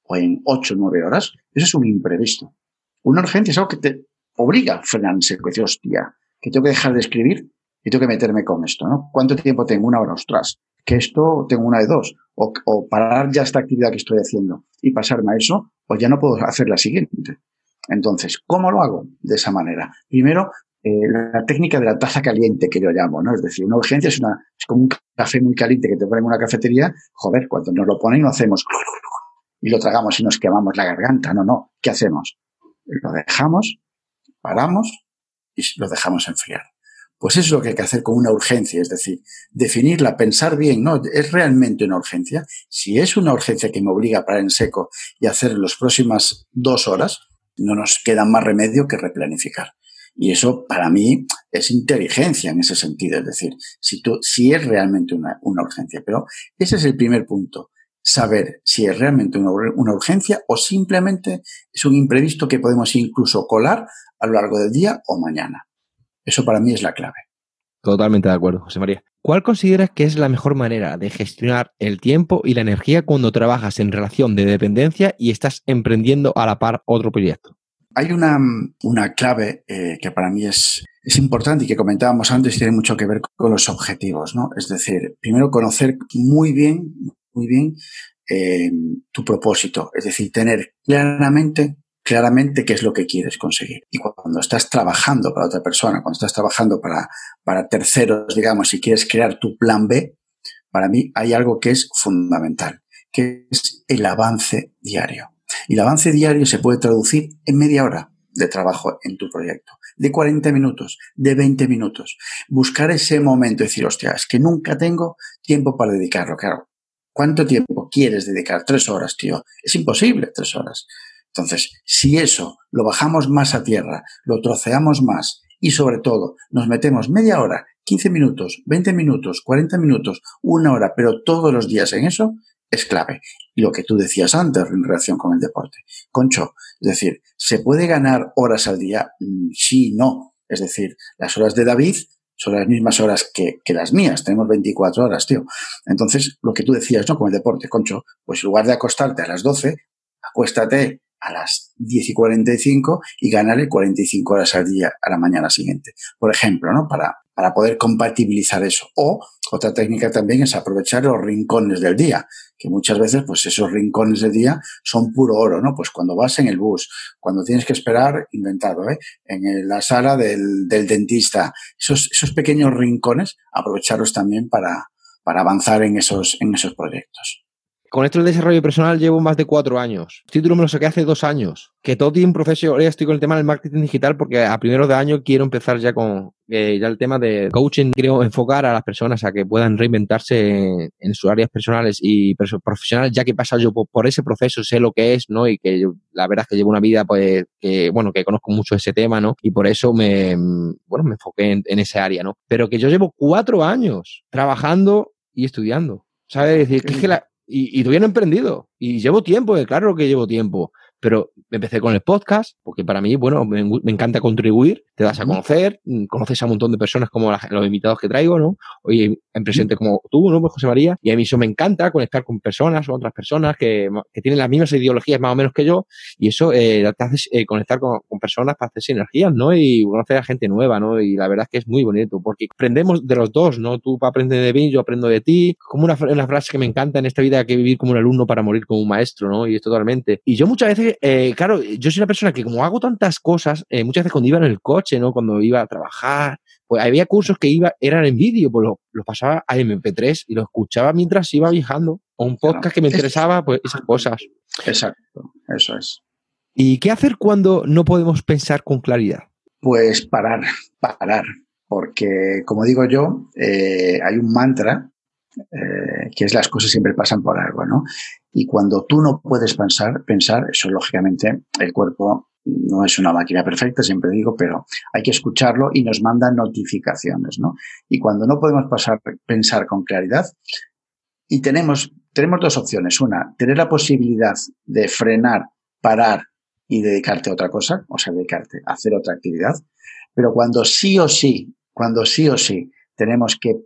o en 8 o 9 horas, eso es un imprevisto. Una urgencia es algo que te obliga a frenar en seco, decir, hostia, que tengo que dejar de escribir y tengo que meterme con esto, ¿no? ¿Cuánto tiempo tengo? Una hora, ostras, que esto tengo una de dos, o, parar ya esta actividad que estoy haciendo y pasarme a eso, o ya no puedo hacer la siguiente. Entonces, ¿cómo lo hago? De esa manera. Primero, eh, la técnica de la taza caliente que yo llamo, ¿no? Es decir, una urgencia es una, es como un café muy caliente que te ponen en una cafetería. Joder, cuando nos lo ponen, lo hacemos y lo tragamos y nos quemamos la garganta. No, no. ¿Qué hacemos? Lo dejamos, paramos y lo dejamos enfriar. Pues eso es lo que hay que hacer con una urgencia, es decir, definirla, pensar bien, ¿no? ¿Es realmente una urgencia? Si es una urgencia que me obliga a parar en seco y hacer las próximas dos horas, no nos queda más remedio que replanificar. Y eso para mí es inteligencia en ese sentido, es decir, si, tú, si es realmente una, una urgencia. Pero ese es el primer punto saber si es realmente una, urgencia o simplemente es un imprevisto que podemos incluso colar a lo largo del día o mañana. Eso para mí es la clave. Totalmente de acuerdo, José María. ¿Cuál consideras que es la mejor manera de gestionar el tiempo y la energía cuando trabajas en relación de dependencia y estás emprendiendo a la par otro proyecto? Hay una, una clave eh, que para mí es, es importante y que comentábamos antes tiene mucho que ver con los objetivos, ¿no? Es decir, primero conocer muy bien, muy bien eh, tu propósito, es decir, tener claramente claramente qué es lo que quieres conseguir. Y cuando estás trabajando para otra persona, cuando estás trabajando para, para terceros, digamos, y quieres crear tu plan B, para mí hay algo que es fundamental, que es el avance diario. Y el avance diario se puede traducir en media hora de trabajo en tu proyecto, de 40 minutos, de 20 minutos. Buscar ese momento decir, hostia, es que nunca tengo tiempo para dedicarlo. Claro, ¿Cuánto tiempo quieres dedicar? Tres horas, tío. Es imposible tres horas. Entonces, si eso lo bajamos más a tierra, lo troceamos más y sobre todo nos metemos media hora, 15 minutos, 20 minutos, 40 minutos, una hora, pero todos los días en eso, es clave. Y lo que tú decías antes en relación con el deporte. Concho, es decir, ¿se puede ganar horas al día? Mm, sí, no. Es decir, las horas de David son las mismas horas que, que, las mías, tenemos 24 horas, tío. Entonces, lo que tú decías, ¿no? Con el deporte, concho, pues en lugar de acostarte a las 12, acuéstate a las 10 y 45 y gánale 45 horas al día a la mañana siguiente. Por ejemplo, ¿no? Para, para poder compatibilizar eso. O otra técnica también es aprovechar los rincones del día, que muchas veces, pues esos rincones del día son puro oro, ¿no? Pues cuando vas en el bus, cuando tienes que esperar, inventado, ¿eh? En la sala del, del dentista, esos, esos pequeños rincones, aprovecharlos también para, para avanzar en esos, en esos proyectos. Con esto del desarrollo personal llevo más de cuatro años. El título me lo saqué hace dos años. Que todo tiene un proceso. Ahora estoy con el tema del marketing digital porque a primeros de año quiero empezar ya con eh, ya el tema de coaching. Quiero enfocar a las personas a que puedan reinventarse en, sus áreas personales y profesionales, ya que pasa yo por, ese proceso, sé lo que es, ¿no? Y que la verdad es que llevo una vida, pues, que, bueno, que conozco mucho ese tema, ¿no? Y por eso me, bueno, me enfoqué en, en esa área, ¿no? Pero que yo llevo cuatro años trabajando y estudiando. ¿Sabes? es que la, y, y todavía no emprendido. Y llevo tiempo, eh, claro que llevo tiempo. Pero empecé con el podcast, porque para mí, bueno, me, me encanta contribuir, te das a conocer, mm, conoces a un montón de personas como la, los invitados que traigo, ¿no? Hoy en presente como tú, ¿no? Pues José María, y a mí eso me encanta, conectar con personas o otras personas que, que tienen las mismas ideologías más o menos que yo, y eso eh, te hace eh, conectar con, con, personas para hacer sinergias, ¿no? Y conocer a gente nueva, ¿no? Y la verdad es que es muy bonito, porque aprendemos de los dos, ¿no? Tú aprendes de mí, yo aprendo de ti, como una, una frase que me encanta en esta vida, que vivir como un alumno para morir como un maestro, ¿no? Y es totalmente. Y yo muchas veces eh, claro, yo soy una persona que como hago tantas cosas, eh, muchas veces cuando iba en el coche, ¿no? Cuando iba a trabajar, pues había cursos que iba, eran en vídeo, pues los pasaba a MP3 y los escuchaba mientras iba viajando. O un podcast que me interesaba, pues esas cosas. Exacto, eso es. ¿Y qué hacer cuando no podemos pensar con claridad? Pues parar, parar. Porque, como digo yo, eh, hay un mantra eh, que es las cosas siempre pasan por algo, ¿no? Y cuando tú no puedes pensar, pensar, eso lógicamente el cuerpo no es una máquina perfecta, siempre digo, pero hay que escucharlo y nos manda notificaciones, ¿no? Y cuando no podemos pasar, pensar con claridad, y tenemos, tenemos dos opciones. Una, tener la posibilidad de frenar, parar y dedicarte a otra cosa, o sea, dedicarte a hacer otra actividad. Pero cuando sí o sí, cuando sí o sí tenemos que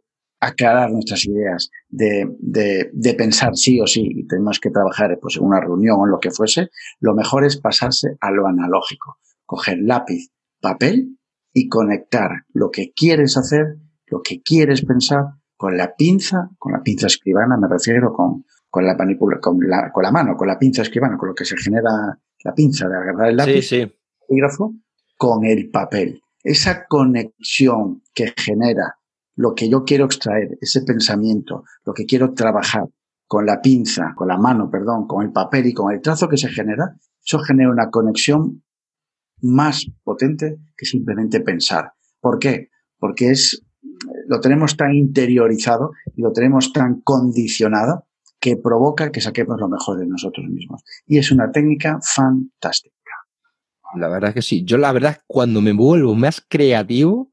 aclarar nuestras ideas, de, de, de, pensar sí o sí y tenemos que trabajar pues, en una reunión o en lo que fuese, lo mejor es pasarse a lo analógico, coger lápiz, papel y conectar lo que quieres hacer, lo que quieres pensar con la pinza, con la pinza escribana me refiero, con, con la manipula, con la, con la mano, con la pinza escribana, con lo que se genera la pinza de agarrar el lápiz, sí, sí. con el papel. Esa conexión que genera lo que yo quiero extraer, ese pensamiento, lo que quiero trabajar con la pinza, con la mano, perdón, con el papel y con el trazo que se genera, eso genera una conexión más potente que simplemente pensar. ¿Por qué? Porque es, lo tenemos tan interiorizado y lo tenemos tan condicionado que provoca que saquemos lo mejor de nosotros mismos. Y es una técnica fantástica. La verdad es que sí. Yo la verdad cuando me vuelvo más creativo,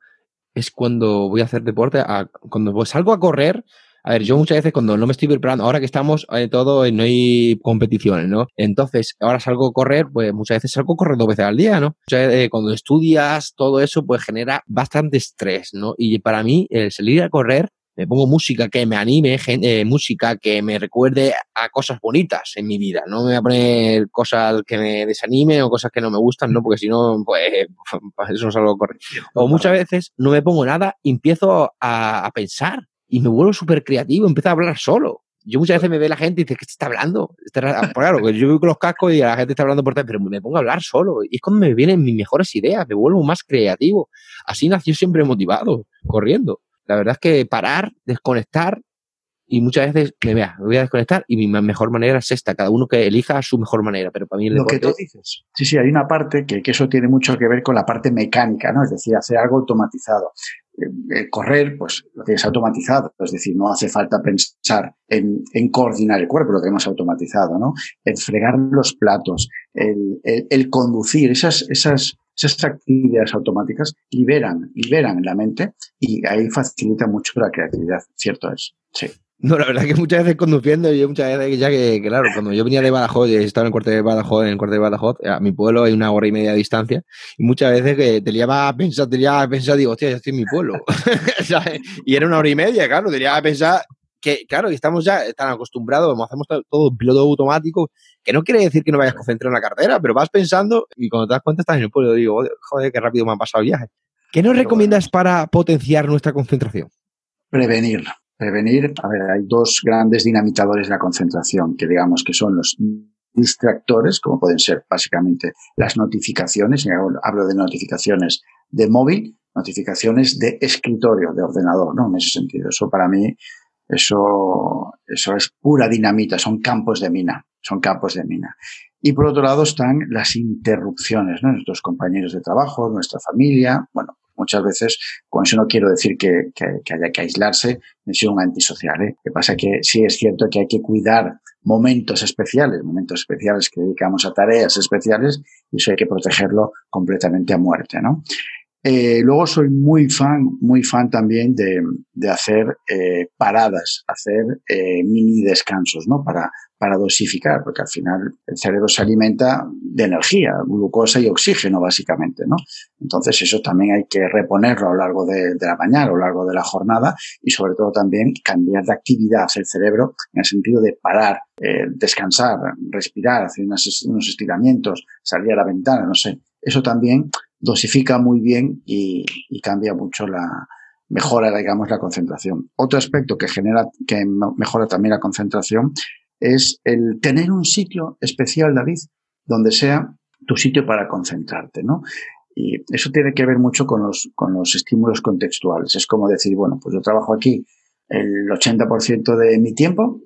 es cuando voy a hacer deporte, cuando salgo a correr. A ver, yo muchas veces cuando no me estoy preparando, ahora que estamos eh, todo, no hay competiciones, ¿no? Entonces, ahora salgo a correr, pues muchas veces salgo a correr dos veces al día, ¿no? eh, cuando estudias, todo eso, pues genera bastante estrés, ¿no? Y para mí, el salir a correr me pongo música que me anime, eh, música que me recuerde a cosas bonitas en mi vida. No me voy a poner cosas que me desanimen o cosas que no me gustan, ¿no? Porque si no, pues, pues eso no salgo a correr. O muchas veces no me pongo nada empiezo a, a pensar y me vuelvo súper creativo, empiezo a hablar solo. Yo muchas veces me ve la gente y dice, ¿qué te está hablando? Pues claro, yo voy con los cascos y la gente está hablando por ti, pero me pongo a hablar solo. Y es cuando me vienen mis mejores ideas, me vuelvo más creativo. Así nació siempre motivado, corriendo. La verdad es que parar, desconectar y muchas veces me vea, me voy a desconectar y mi mejor manera es esta, cada uno que elija su mejor manera, pero para mí el Lo que tú dices. Sí, sí, hay una parte que, que, eso tiene mucho que ver con la parte mecánica, ¿no? Es decir, hacer algo automatizado. El correr, pues lo tienes automatizado, es decir, no hace falta pensar en, en coordinar el cuerpo, lo tenemos automatizado, ¿no? El fregar los platos, el, el, el conducir, esas, esas esas actividades automáticas liberan, liberan la mente y ahí facilita mucho la creatividad, cierto es, sí. No, la verdad es que muchas veces conduciendo, yo muchas veces ya que, claro, cuando yo venía de Badajoz estaba en el cuartel de Badajoz, en el cuartel de Badajoz, a mi pueblo hay una hora y media de distancia, y muchas veces que te llevaba a pensar, te llevaba a pensar, digo, hostia, ya estoy en mi pueblo. y era una hora y media, claro, te llevaba a pensar que, claro, estamos ya tan acostumbrados, hacemos todo en piloto automático, que no quiere decir que no vayas concentrado en la cartera, pero vas pensando y cuando te das cuenta estás en el pueblo. Digo, joder, qué rápido me ha pasado el viaje. ¿Qué nos recomiendas para potenciar nuestra concentración? Prevenir. Prevenir, a ver, hay dos grandes dinamitadores de la concentración, que digamos que son los distractores, como pueden ser básicamente las notificaciones, hablo de notificaciones de móvil, notificaciones de escritorio, de ordenador, ¿no? En ese sentido. Eso para mí eso, eso es pura dinamita, son campos de mina, son campos de mina. Y por otro lado están las interrupciones, ¿no? Nuestros compañeros de trabajo, nuestra familia, bueno, muchas veces, con eso no quiero decir que, que, que haya que aislarse, es un antisocial, ¿eh? Lo que pasa que sí es cierto que hay que cuidar momentos especiales, momentos especiales que dedicamos a tareas especiales, y eso hay que protegerlo completamente a muerte, ¿no? Eh, luego soy muy fan, muy fan también de, de hacer eh, paradas, hacer eh, mini descansos, ¿no? Para, para dosificar, porque al final el cerebro se alimenta de energía, glucosa y oxígeno, básicamente, ¿no? Entonces eso también hay que reponerlo a lo largo de, de la mañana, a lo largo de la jornada y sobre todo también cambiar de actividad el cerebro en el sentido de parar, eh, descansar, respirar, hacer unos estiramientos, salir a la ventana, no sé. Eso también dosifica muy bien y, y cambia mucho la, mejora, digamos, la concentración. Otro aspecto que genera, que mejora también la concentración es el tener un sitio especial, David, donde sea tu sitio para concentrarte, ¿no? Y eso tiene que ver mucho con los, con los estímulos contextuales. Es como decir, bueno, pues yo trabajo aquí el 80% de mi tiempo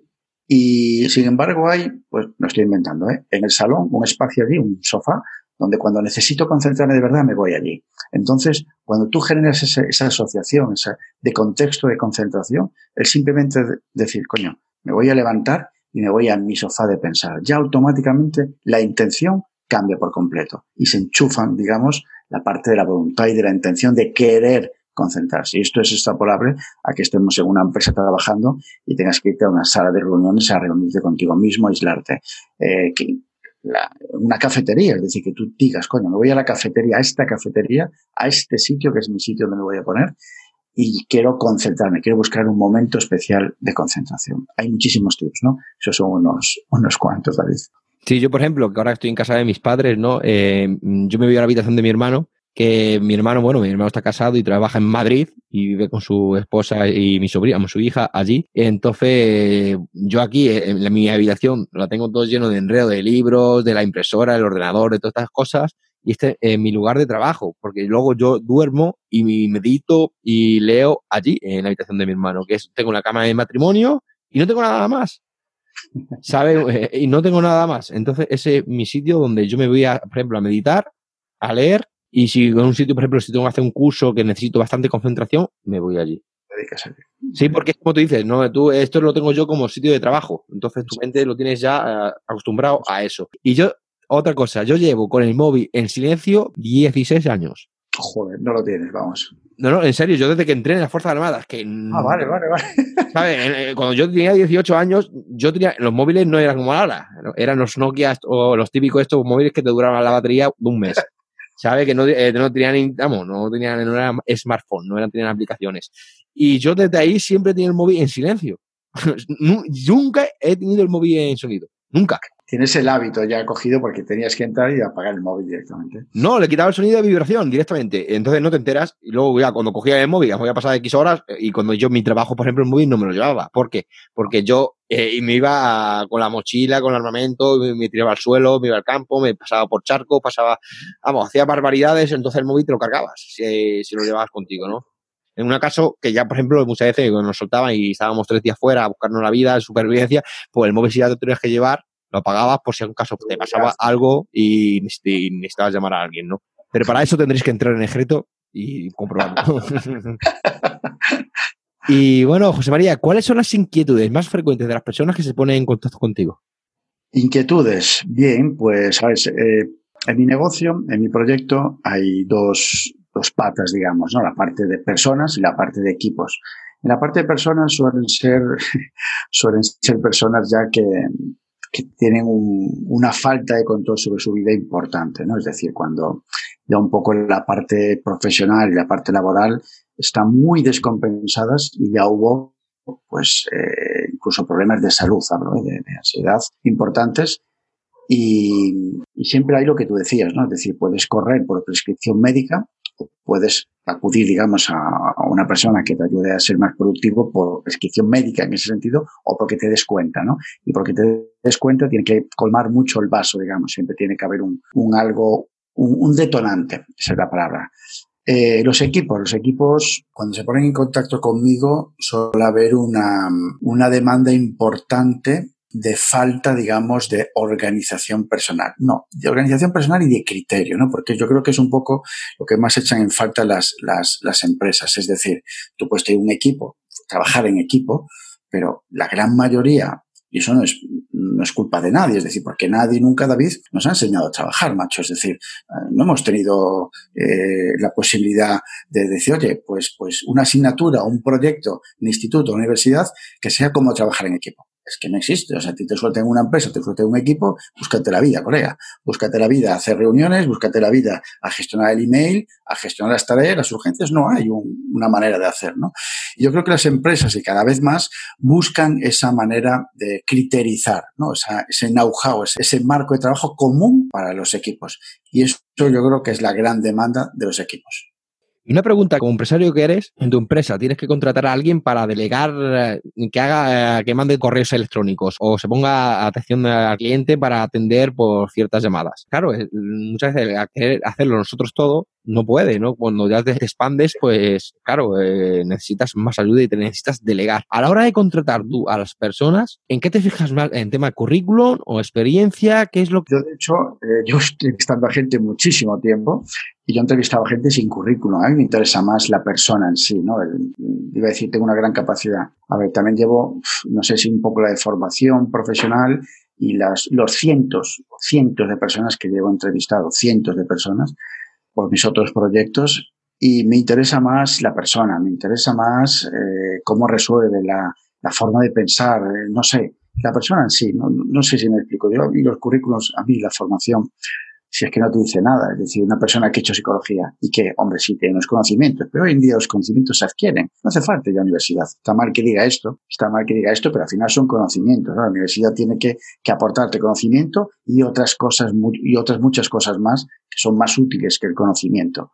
y sin embargo hay, pues lo estoy inventando, ¿eh? en el salón un espacio allí, un sofá, donde cuando necesito concentrarme de verdad me voy allí. Entonces, cuando tú generas esa, esa asociación esa, de contexto de concentración, es simplemente decir, coño, me voy a levantar y me voy a mi sofá de pensar. Ya automáticamente la intención cambia por completo y se enchufan, digamos, la parte de la voluntad y de la intención de querer concentrarse. Y esto es extrapolable a que estemos en una empresa trabajando y tengas que irte a una sala de reuniones a reunirte contigo mismo, aislarte. Eh, que la, una cafetería, es decir, que tú digas, coño, me voy a la cafetería, a esta cafetería, a este sitio que es mi sitio donde me voy a poner y quiero concentrarme, quiero buscar un momento especial de concentración. Hay muchísimos tips, ¿no? Esos son unos, unos cuantos, David. Sí, yo, por ejemplo, que ahora estoy en casa de mis padres, ¿no? Eh, yo me voy a la habitación de mi hermano, que mi hermano, bueno, mi hermano está casado y trabaja en Madrid y vive con su esposa y mi sobrina, su hija allí. Entonces, yo aquí, en mi habitación, la tengo todo lleno de enredo de libros, de la impresora, el ordenador, de todas estas cosas y este es mi lugar de trabajo, porque luego yo duermo y medito y leo allí, en la habitación de mi hermano, que es, tengo una cama de matrimonio y no tengo nada más. ¿Sabes? Eh, y no tengo nada más. Entonces, ese es mi sitio donde yo me voy, a, por ejemplo, a meditar, a leer, y si en un sitio, por ejemplo, si tengo que hacer un curso que necesito bastante concentración, me voy allí. Sí, porque como tú dices, no, tú esto lo tengo yo como sitio de trabajo, entonces tu mente lo tienes ya eh, acostumbrado a eso. Y yo otra cosa, yo llevo con el móvil en silencio 16 años. Joder, no lo tienes, vamos. No, no, en serio, yo desde que entré en las Fuerzas Armadas, que... Ah, vale, vale, vale. ¿Sabes? Cuando yo tenía 18 años, yo tenía... Los móviles no eran como ahora. Eran los Nokia o los típicos estos móviles que te duraban la batería de un mes. ¿Sabes? Que no, eh, no tenían, vamos, no tenían, no eran smartphone, no eran, tenían aplicaciones. Y yo desde ahí siempre tenía el móvil en silencio. Nunca he tenido el móvil en sonido. Nunca tienes el hábito ya cogido porque tenías que entrar y apagar el móvil directamente. No, le quitaba el sonido de vibración directamente. Entonces no te enteras. Y luego ya cuando cogía el móvil, ya voy a pasar X horas. Y cuando yo mi trabajo, por ejemplo, el móvil no me lo llevaba. ¿Por qué? Porque yo eh, me iba con la mochila, con el armamento, me, tiraba al suelo, me iba al campo, me pasaba por charco, pasaba, vamos, hacía barbaridades. Entonces el móvil te lo cargabas si, lo llevabas contigo, ¿no? En un caso que ya, por ejemplo, muchas veces nos soltaban y estábamos tres días fuera a buscarnos la vida, supervivencia, pues el móvil si ya te tenías que llevar, lo apagabas por si en caso te pasaba algo y, necesitabas llamar a alguien, ¿no? Pero para eso tendréis que entrar en Ejército y comprobarlo. y bueno, José María, ¿cuáles son las inquietudes más frecuentes de las personas que se ponen en contacto contigo? Inquietudes. Bien, pues, sabes, eh, en mi negocio, en mi proyecto, hay dos, dos patas, digamos, ¿no? La parte de personas y la parte de equipos. En la parte de personas suelen ser, suelen ser personas ya que, que tienen un, una falta de control sobre su vida importante, ¿no? Es decir, cuando ya un poco la parte profesional y la parte laboral están muy descompensadas y ya hubo, pues, eh, incluso problemas de salud, hablo, de, ansiedad importantes. Y siempre hay lo que tú decías, ¿no? Es decir, puedes correr por prescripción médica, puedes acudir, digamos, a, una persona que te ayude a ser más productivo por prescripción médica en ese sentido o porque te des cuenta, ¿no? Y porque te des cuenta tiene que colmar mucho el vaso, digamos, siempre tiene que haber un, un algo, un, un, detonante, esa es la palabra. Eh, los equipos, los equipos, cuando se ponen en contacto conmigo, suele haber una, una demanda importante de falta, digamos, de organización personal. No, de organización personal y de criterio, ¿no? Porque yo creo que es un poco lo que más echan en falta las, las, las empresas. Es decir, tú puedes tener un equipo, trabajar en equipo, pero la gran mayoría Y eso no es, no es culpa de nadie, es decir, porque nadie nunca, David, nos ha enseñado a trabajar, macho. Es decir, eh, no hemos tenido eh, la posibilidad de decir, oye, pues, pues una asignatura, un proyecto en instituto, universidad, que sea como trabajar en equipo es que no existe. O sea, a ti te suelten una empresa, te suelten un equipo, búscate la vida, colega. Búscate la vida a hacer reuniones, búscate la vida a gestionar el email, a gestionar las tareas, las urgencias. No hay una manera de hacer, ¿no? Yo creo que las empresas y cada vez más buscan esa manera de criterizar, ¿no? ese know-how, ese marco de trabajo común para los equipos. Y eso yo creo que es la gran demanda de los equipos. Y una pregunta, como empresario que eres, en tu empresa tienes que contratar a alguien para delegar, eh, que haga, eh, que mande correos electrónicos o se ponga atención al cliente para atender por ciertas llamadas. Claro, muchas veces querer hacerlo nosotros todo, no puede, ¿no? Cuando ya te expandes, pues claro, eh, necesitas más ayuda y te necesitas delegar. A la hora de contratar tú a las personas, ¿en qué te fijas más? ¿En tema currículum o experiencia? ¿Qué es lo que...? Yo, de hecho, yo estoy entrevistando a gente muchísimo tiempo y yo he entrevistado gente sin currículum. A mí me interesa más la persona en sí, ¿no? iba a decir, tengo una gran capacidad. A ver, también llevo, no sé si un poco la de formación profesional y las, los cientos, cientos de personas que llevo entrevistado, cientos de personas por mis otros proyectos y me interesa más la persona, me interesa más eh, cómo resuelve la, la, forma de pensar, eh, no sé, la persona en sí, no, no sé si me explico yo, y los currículos, a mí la formación si es que no te dice nada. Es decir, una persona que ha hecho psicología y que, hombre, sí tiene unos conocimientos, pero hoy en día los conocimientos se adquieren. No hace falta ya universidad. Está mal que diga esto, está mal que diga esto, pero al final son conocimientos. La universidad tiene que, que aportarte conocimiento y otras cosas, y otras muchas cosas más que son más útiles que el conocimiento.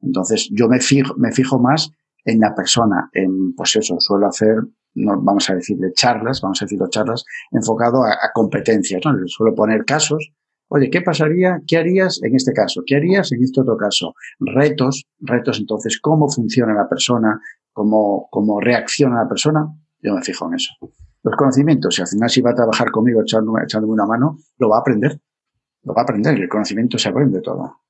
Entonces, yo me fijo, me fijo más en la persona, en, pues eso, suelo hacer no, vamos a decirle charlas, vamos a decirlo charlas, enfocado a, competencias, ¿no? Suelo poner casos Oye, ¿qué pasaría? ¿Qué harías en este caso? ¿Qué harías en este otro caso? Retos, retos entonces, cómo funciona la persona, cómo, cómo reacciona la persona. Yo me fijo en eso. Los conocimientos, si al final si va a trabajar conmigo echándome, echándome una mano, lo va a aprender. Lo va a aprender. El conocimiento se aprende todo.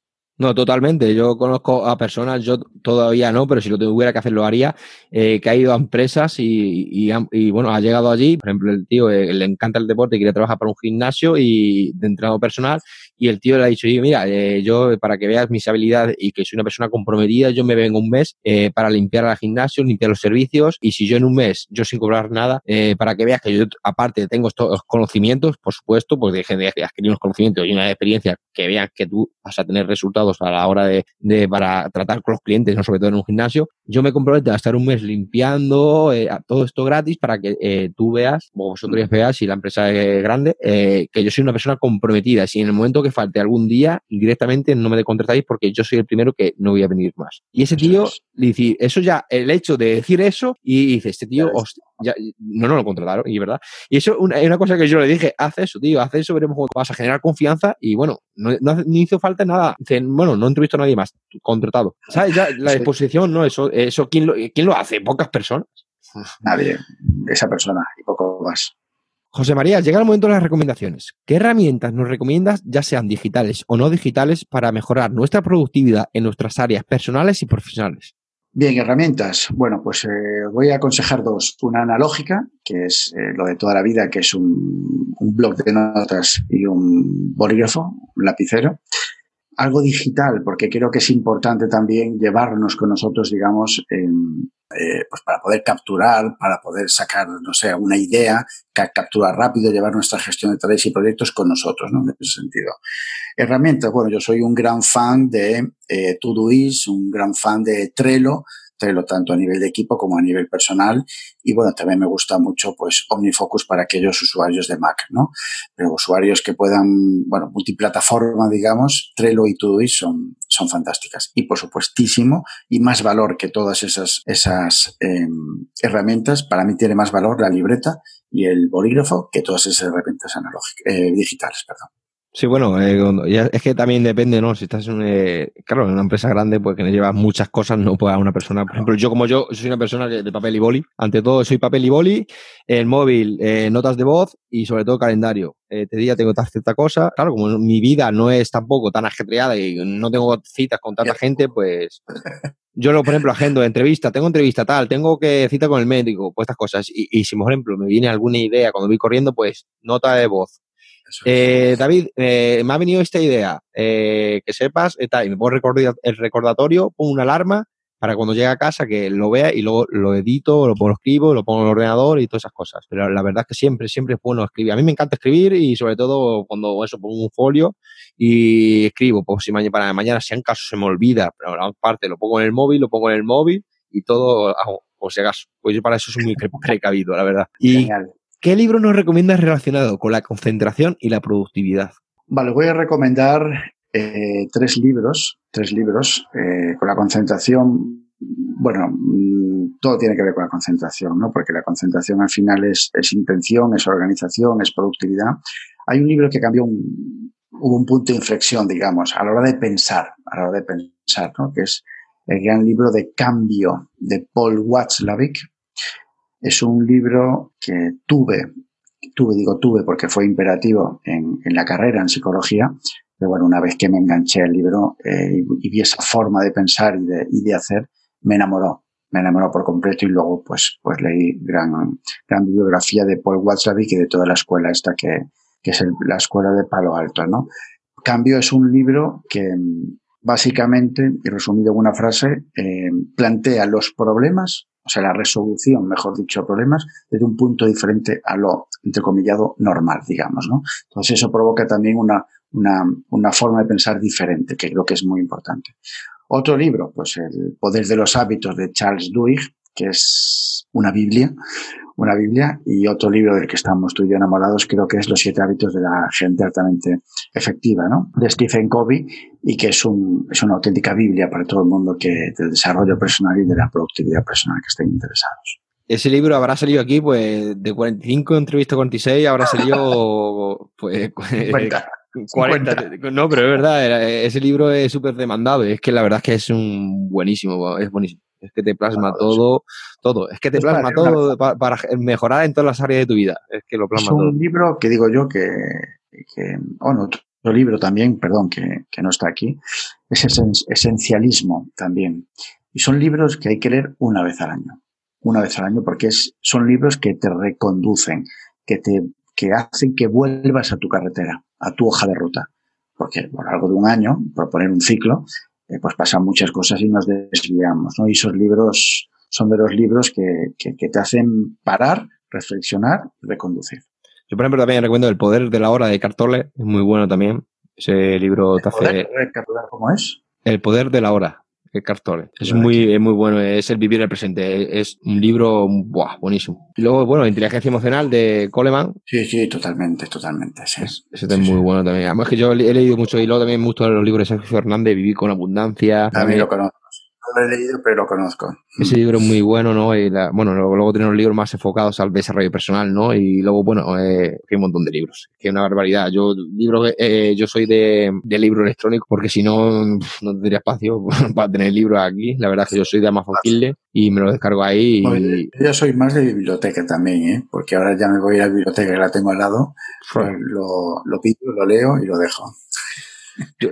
No, totalmente. Yo conozco a personas, yo todavía no, pero si lo tuviera que hacer lo haría, eh, que ha ido a empresas y, bueno, ha llegado allí. Por ejemplo, el tío eh, le encanta el deporte y quiere trabajar para un gimnasio y de entrenado personal y el tío le ha dicho, mira, eh, yo para que veas mis habilidades y que soy una persona comprometida, yo me vengo un mes para limpiar el gimnasio, limpiar los servicios y si yo en un mes, yo sin cobrar nada, para que veas que yo aparte tengo estos conocimientos, por supuesto, pues deje de adquirir unos conocimientos y una experiencia que vean que tú vas a tener resultados a la hora de, de para tratar con los clientes, no sobre todo en un gimnasio, yo me comprometo a estar un mes limpiando todo esto gratis para que tú veas, o vosotros veas si la empresa es grande, que yo soy una persona comprometida. Si en el momento que falte algún día, directamente no me contratáis porque yo soy el primero que no voy a venir más. Y ese tío, dice, eso ya, el hecho de decir eso, y dice, este tío, ya, no, no lo contrataron, y verdad. Y eso es una, cosa que yo le dije, haz eso, tío, haz eso, veremos cómo vas a generar confianza, y bueno, no, no, hizo falta nada. Dicen, bueno, no he entrevisto a nadie más, contratado. ¿Sabes? Ya, la exposición, ¿no? Eso, eso ¿quién, lo, ¿quién lo hace? Pocas personas. Nadie, esa persona y poco más. José María, llega el momento de las recomendaciones. ¿Qué herramientas nos recomiendas, ya sean digitales o no digitales, para mejorar nuestra productividad en nuestras áreas personales y profesionales? Bien, herramientas. Bueno, pues eh, voy a aconsejar dos. Una analógica, que es eh, lo de toda la vida, que es un, un blog de notas y un bolígrafo, un lapicero. Algo digital, porque creo que es importante también llevarnos con nosotros, digamos, eh, pues para poder capturar, para poder sacar, no sé, una idea, capturar rápido, llevar nuestra gestión de tareas y proyectos con nosotros, ¿no? En ese sentido. Herramientas, bueno, yo soy un gran fan de eh, Todoist, un gran fan de Trello, tanto a nivel de equipo como a nivel personal. Y bueno, también me gusta mucho pues OmniFocus para aquellos usuarios de Mac, ¿no? Pero usuarios que puedan, bueno, multiplataforma, digamos, Trello y Todoist son, son fantásticas. Y por supuestísimo, y más valor que todas esas, esas em, herramientas, para mí tiene más valor la libreta y el bolígrafo que todas esas herramientas analógicas, eh, digitales, perdón. Sí, bueno, eh, es que también depende, ¿no? Si estás en, un, eh, claro, en una empresa grande, pues que no llevas muchas cosas, no puede una persona, por ejemplo, yo como yo soy una persona de, papel y boli, ante todo soy papel y boli, el móvil, eh, notas de voz y sobre todo calendario. este día tengo cierta cosa, claro, como mi vida no es tampoco tan ajetreada y no tengo citas con tanta gente, pues yo, por ejemplo, agendo entrevista, tengo entrevista tal, tengo que cita con el médico, pues estas cosas. Y, y si, por ejemplo, me viene alguna idea cuando voy corriendo, pues nota de voz. Eh, David, eh, me ha venido esta idea, eh, que sepas, y me pongo el recordatorio, pongo una alarma para cuando llegue a casa que lo vea y luego lo edito, lo pongo, lo escribo, lo pongo en el ordenador y todas esas cosas. Pero la verdad es que siempre, siempre es bueno escribir. A mí me encanta escribir y sobre todo cuando eso pongo un folio y escribo, pues si mañana, para mañana, si en caso se me olvida, pero la parte lo pongo en el móvil, lo pongo en el móvil y todo hago, por si acaso. Pues yo para eso soy muy precavido, la verdad. Y, ¿Qué libro nos recomiendas relacionado con la concentración y la productividad? Vale, voy a recomendar eh, tres libros, tres libros eh, con la concentración. Bueno, mm, todo tiene que ver con la concentración, ¿no? Porque la concentración al final es, intención, es organización, es productividad. Hay un libro que cambió un, hubo un punto de inflexión, digamos, a la hora de pensar, a la hora de pensar, ¿no? Que es el gran libro de cambio de Paul Watzlawick. Es un libro que tuve, tuve, digo tuve porque fue imperativo en, la carrera en psicología, pero bueno, una vez que me enganché al libro eh, y, vi esa forma de pensar y de, hacer, me enamoró me enamoró por completo y luego pues, pues leí gran, gran bibliografía de Paul Watzlawick y de toda la escuela esta que, que es la escuela de Palo Alto, ¿no? Cambio es un libro que básicamente, y resumido en una frase, eh, plantea los problemas, o sea, la resolución, mejor dicho, problemas, desde un punto diferente a lo, entrecomillado, normal, digamos, ¿no? Entonces eso provoca también una, una, una forma de pensar diferente, que creo que es muy importante. Otro libro, pues El poder de los hábitos de Charles Duhigg, que es una Biblia, una Biblia, y otro libro del que estamos tú y yo enamorados, creo que es Los siete hábitos de la gente altamente efectiva, ¿no? De Stephen Covey, y que es, un, es una auténtica Biblia para todo el mundo que del desarrollo personal y de la productividad personal que estén interesados. Ese libro habrá salido aquí, pues, de 45 entrevistas 46, habrá salido, pues, 40. No, pero es verdad, ese libro es súper demandado es que la verdad es que es un buenísimo, es buenísimo. Es que te plasma todo, todo. Es que te plasma todo para, mejorar en todas las áreas de tu vida. Es que lo plasma todo. Es un libro que digo yo que, que bueno, otro libro también, perdón, que, que no está aquí, es esencialismo también. Y son libros que hay que leer una vez al año. Una vez al año porque es, son libros que te reconducen, que te que hacen que vuelvas a tu carretera, a tu hoja de ruta. Porque por algo de un año, por poner un ciclo, eh, pues pasan muchas cosas y nos desviamos, ¿no? Y esos libros son de los libros que, que, te hacen parar, reflexionar y reconducir. Yo, por ejemplo, también recomiendo El poder de la hora de Cartole, es muy bueno también. Ese libro te hace... ¿Cómo es? El poder de la hora. Cartole. Es muy, es muy bueno, es el vivir el presente. Es un libro buah, buenísimo. Y luego, bueno, Inteligencia Emocional de Coleman. Sí, sí, totalmente, totalmente. Sí. ese es muy bueno también. Además que yo he leído mucho y luego también me gustan los libros de Sergio Fernández, Vivir con Abundancia. También lo conozco lo he leído, pero lo conozco. Ese libro es muy bueno, ¿no? Y bueno, luego, luego tenemos libros más enfocados al desarrollo personal, ¿no? Y luego, bueno, eh, hay un montón de libros. Que es una barbaridad. Yo, libros, eh, yo soy de, de, libro electrónico porque si no, no tendría espacio para tener libros aquí. La verdad es que yo soy de Amazon Kindle y me lo descargo ahí. Y... yo soy más de biblioteca también, ¿eh? Porque ahora ya me voy a la biblioteca que la tengo al lado, pues lo, lo pido, lo leo y lo dejo.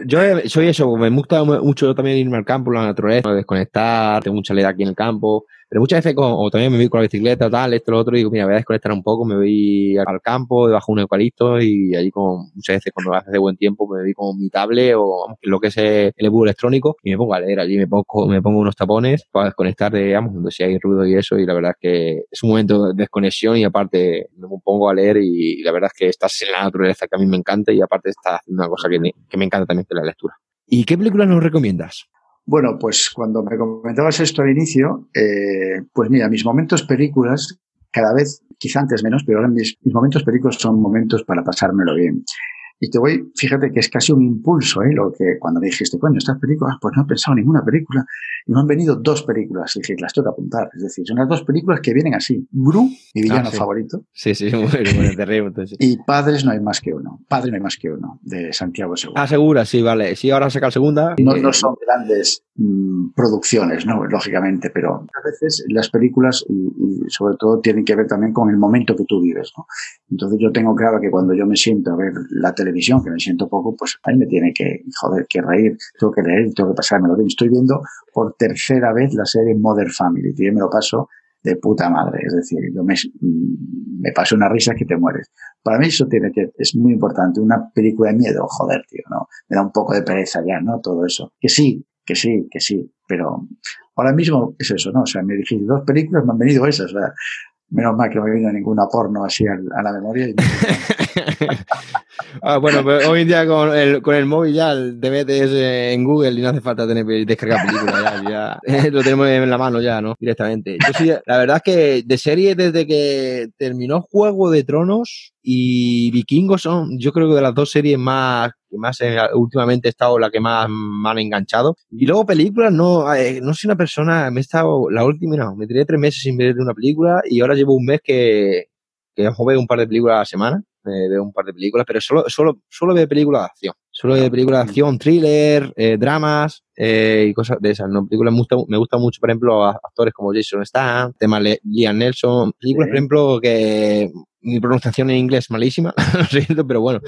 Yo, soy eso, me gusta mucho también irme al campo, la naturaleza, desconectar, tengo mucha ley aquí en el campo, pero muchas veces, o también me voy con la bicicleta, tal, esto, lo otro, y digo, mira, voy a desconectar un poco, me voy al campo, debajo de un eucalipto, y allí con, muchas veces cuando hace de buen tiempo, me voy con mi tablet o lo que es el e electrónico, y me pongo a leer allí, me pongo, me pongo unos tapones para desconectar, digamos, donde si hay ruido y eso, y la verdad es que es un momento de desconexión y aparte me pongo a leer y, la verdad es que estás en la naturaleza que a mí me encanta y aparte estás haciendo una cosa que me, que me encanta también, que es la lectura. ¿Y qué película nos recomiendas? Bueno, pues cuando me comentabas esto al inicio, eh, pues mira, mis momentos películas, cada vez, quizá antes menos, pero ahora mis, mis momentos películas son momentos para pasármelo bien. Y te voy, fíjate que es casi un impulso, ¿eh? Lo que cuando me dijiste, coño, estas películas, pues no he pensado en ninguna película. Y me han venido dos películas. Y dije, las tengo que apuntar. Es decir, son las dos películas que vienen así. Gru, mi villano ah, favorito. Sí, sí, muy bueno, terrible. Y Padres no hay más que uno. Padre no hay más que uno, de Santiago Segura. Ah, Segura, sí, vale. Sí, ahora saca la segunda. No, no son grandes, mm, producciones, ¿no? Lógicamente, pero a veces las películas y, sobre todo tienen que ver también con el momento que tú vives, ¿no? Entonces yo tengo claro que cuando yo me siento a ver la televisión, que me siento poco, pues ahí me tiene que, joder, que reír, tengo que leer, tengo que pasármelo bien. Estoy viendo por tercera vez la serie Mother Family, y yo me lo paso de puta madre. Es decir, yo me, mm, me paso una risa que te mueres. Para mí eso tiene que, es muy importante. Una película de miedo, joder, tío, ¿no? Me da un poco de pereza ya, ¿no? Todo eso. Que sí, que sí, que sí. Pero ahora mismo es eso, ¿no? O sea, me dijiste dos películas, me han venido esas. O sea, menos mal que no me vino ninguna porno así a, la memoria. Y Ah, bueno, pero hoy en día con el, con el móvil ya el es en Google y no hace falta tener descargar películas, ya, lo tenemos en la mano ya, ¿no? Directamente. Yo sí, la verdad es que de serie desde que terminó Juego de Tronos y Vikingos son, yo creo que de las dos series más que más últimamente he estado la que más me han enganchado. Y luego películas, no, eh, no soy una persona, me he estado, la última, no, me tiré tres meses sin ver una película y ahora llevo un mes que, que veo un par de películas a la semana me veo un par de películas, pero solo, solo, solo veo películas de acción. Solo veo películas de acción, thriller, eh, dramas eh, y cosas de esas. ¿no? Películas me gusta, me gusta mucho, por ejemplo, actores como Jason Statham, tema Liam Nelson. Películas, por ejemplo, que mi pronunciación en inglés es malísima, lo siento, pero bueno,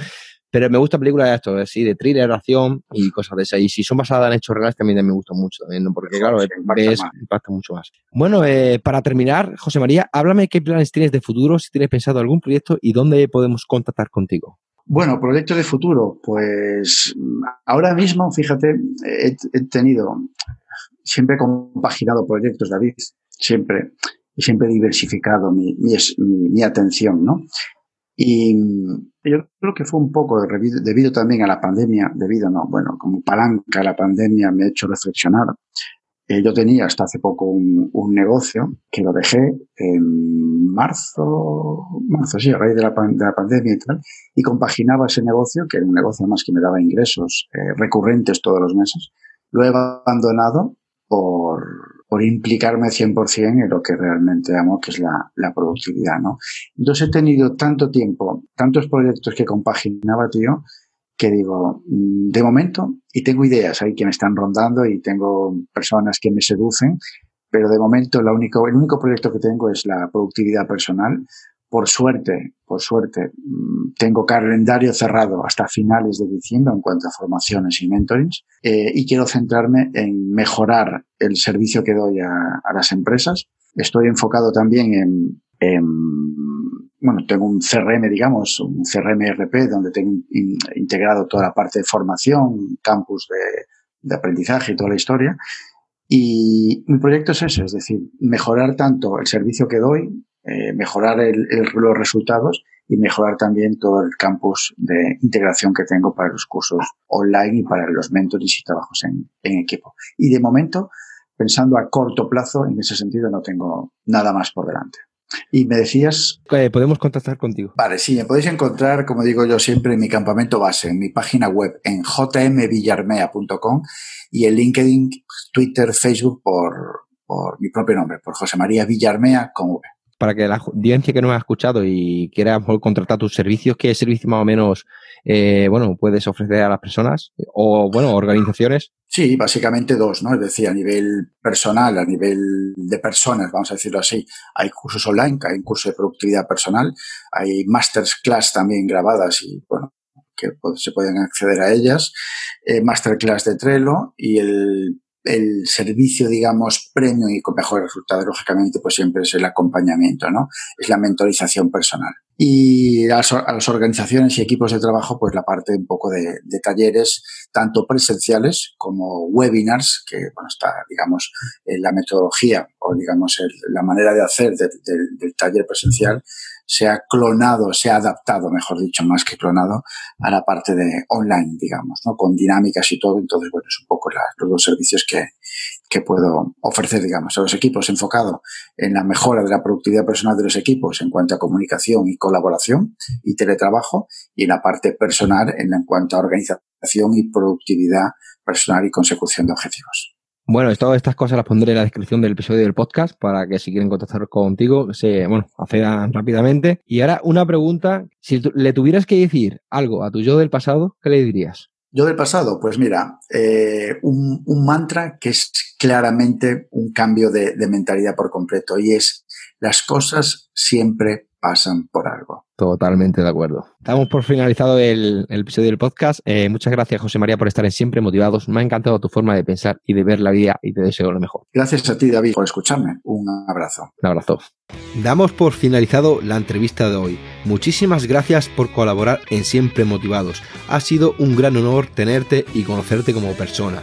pero me gusta películas de esto, sí, de thriller, acción y cosas de esas. Y si son basadas en hechos reales, también me gustan mucho, también, porque claro, ves, impacta mucho más. Bueno, eh, para terminar, José María, háblame qué planes tienes de futuro, si tienes pensado algún proyecto y dónde podemos contactar contigo. Bueno, proyecto de futuro, pues ahora mismo, fíjate, he, tenido, siempre he compaginado proyectos, David, siempre, y siempre he diversificado mi, mi, mi atención, ¿no? Y yo creo que fue un poco debido, también a la pandemia, debido, no, bueno, como palanca a la pandemia me ha hecho reflexionar. Eh, yo tenía hasta hace poco un, negocio que lo dejé en marzo, marzo, sí, a raíz de la, de la, pandemia y tal, y compaginaba ese negocio, que era un negocio más que me daba ingresos eh, recurrentes todos los meses. Lo he abandonado por, por implicarme 100% en lo que realmente amo, que es la, la, productividad, ¿no? Entonces he tenido tanto tiempo, tantos proyectos que compaginaba, tío, que digo, mm, de momento, y tengo ideas ahí que me están rondando y tengo personas que me seducen, pero de momento la único, el único proyecto que tengo es la productividad personal, por suerte, por suerte, mm, tengo calendario cerrado hasta finales de diciembre en cuanto a formaciones y mentorings eh, y quiero centrarme en mejorar el servicio que doy a, las empresas. Estoy enfocado también en, bueno, tengo un CRM, digamos, un CRM RP donde tengo integrado toda la parte de formación, campus de, de aprendizaje y toda la historia. Y mi proyecto es ese, es decir, mejorar tanto el servicio que doy, eh, mejorar el, los resultados y mejorar también todo el campus de integración que tengo para los cursos online y para los mentores y trabajos en, en equipo. Y de momento, pensando a corto plazo, en ese sentido no tengo nada más por delante. Y me decías... Eh, podemos contactar contigo. Vale, sí, me podéis encontrar, como digo yo siempre, en mi campamento base, en mi página web, en jmvillarmea.com y en LinkedIn, Twitter, Facebook por, por mi propio nombre, por José María Villarmea para que la audiencia que nos ha escuchado y quiera contratar tus servicios, ¿qué servicios más o menos eh, bueno, puedes ofrecer a las personas o, bueno, organizaciones? Sí, básicamente dos, ¿no? Es decir, a nivel personal, a nivel de personas, vamos a decirlo así, hay cursos online, hay un curso de productividad personal, hay masterclass también grabadas y, bueno, que se pueden acceder a ellas, eh, masterclass de Trello y el el servicio, digamos, premio y con mejores resultados, lógicamente, pues siempre es el acompañamiento, ¿no? Es la mentorización personal. Y a, las organizaciones y equipos de trabajo, pues la parte un poco de, talleres, tanto presenciales como webinars, que, bueno, está, digamos, la metodología o, digamos, la manera de hacer del taller presencial se ha clonado, se ha adaptado, mejor dicho, más que clonado, a la parte de online, digamos, ¿no? Con dinámicas y todo. Entonces, bueno, es un poco los dos servicios que, que puedo ofrecer, digamos, a los equipos enfocado en la mejora de la productividad personal de los equipos en cuanto a comunicación y colaboración y teletrabajo y en la parte personal en, en cuanto a organización y productividad personal y consecución de objetivos. Bueno, todas estas cosas las pondré en la descripción del episodio del podcast para que si quieren contactar contigo, se, bueno, accedan rápidamente. Y ahora una pregunta, si le tuvieras que decir algo a tu yo del pasado, ¿qué le dirías? Yo del pasado, pues mira, eh, un, mantra que es claramente un cambio de mentalidad por completo y es las cosas siempre pasan por algo. Totalmente de acuerdo. Estamos por finalizado el, episodio del podcast. Eh, muchas gracias, José María, por estar en Siempre Motivados. Me ha encantado tu forma de pensar y de ver la vida y te deseo lo mejor. Gracias a ti, David, por escucharme. Un abrazo. Un abrazo. Damos por finalizado la entrevista de hoy. Muchísimas gracias por colaborar en Siempre Motivados. Ha sido un gran honor tenerte y conocerte como persona.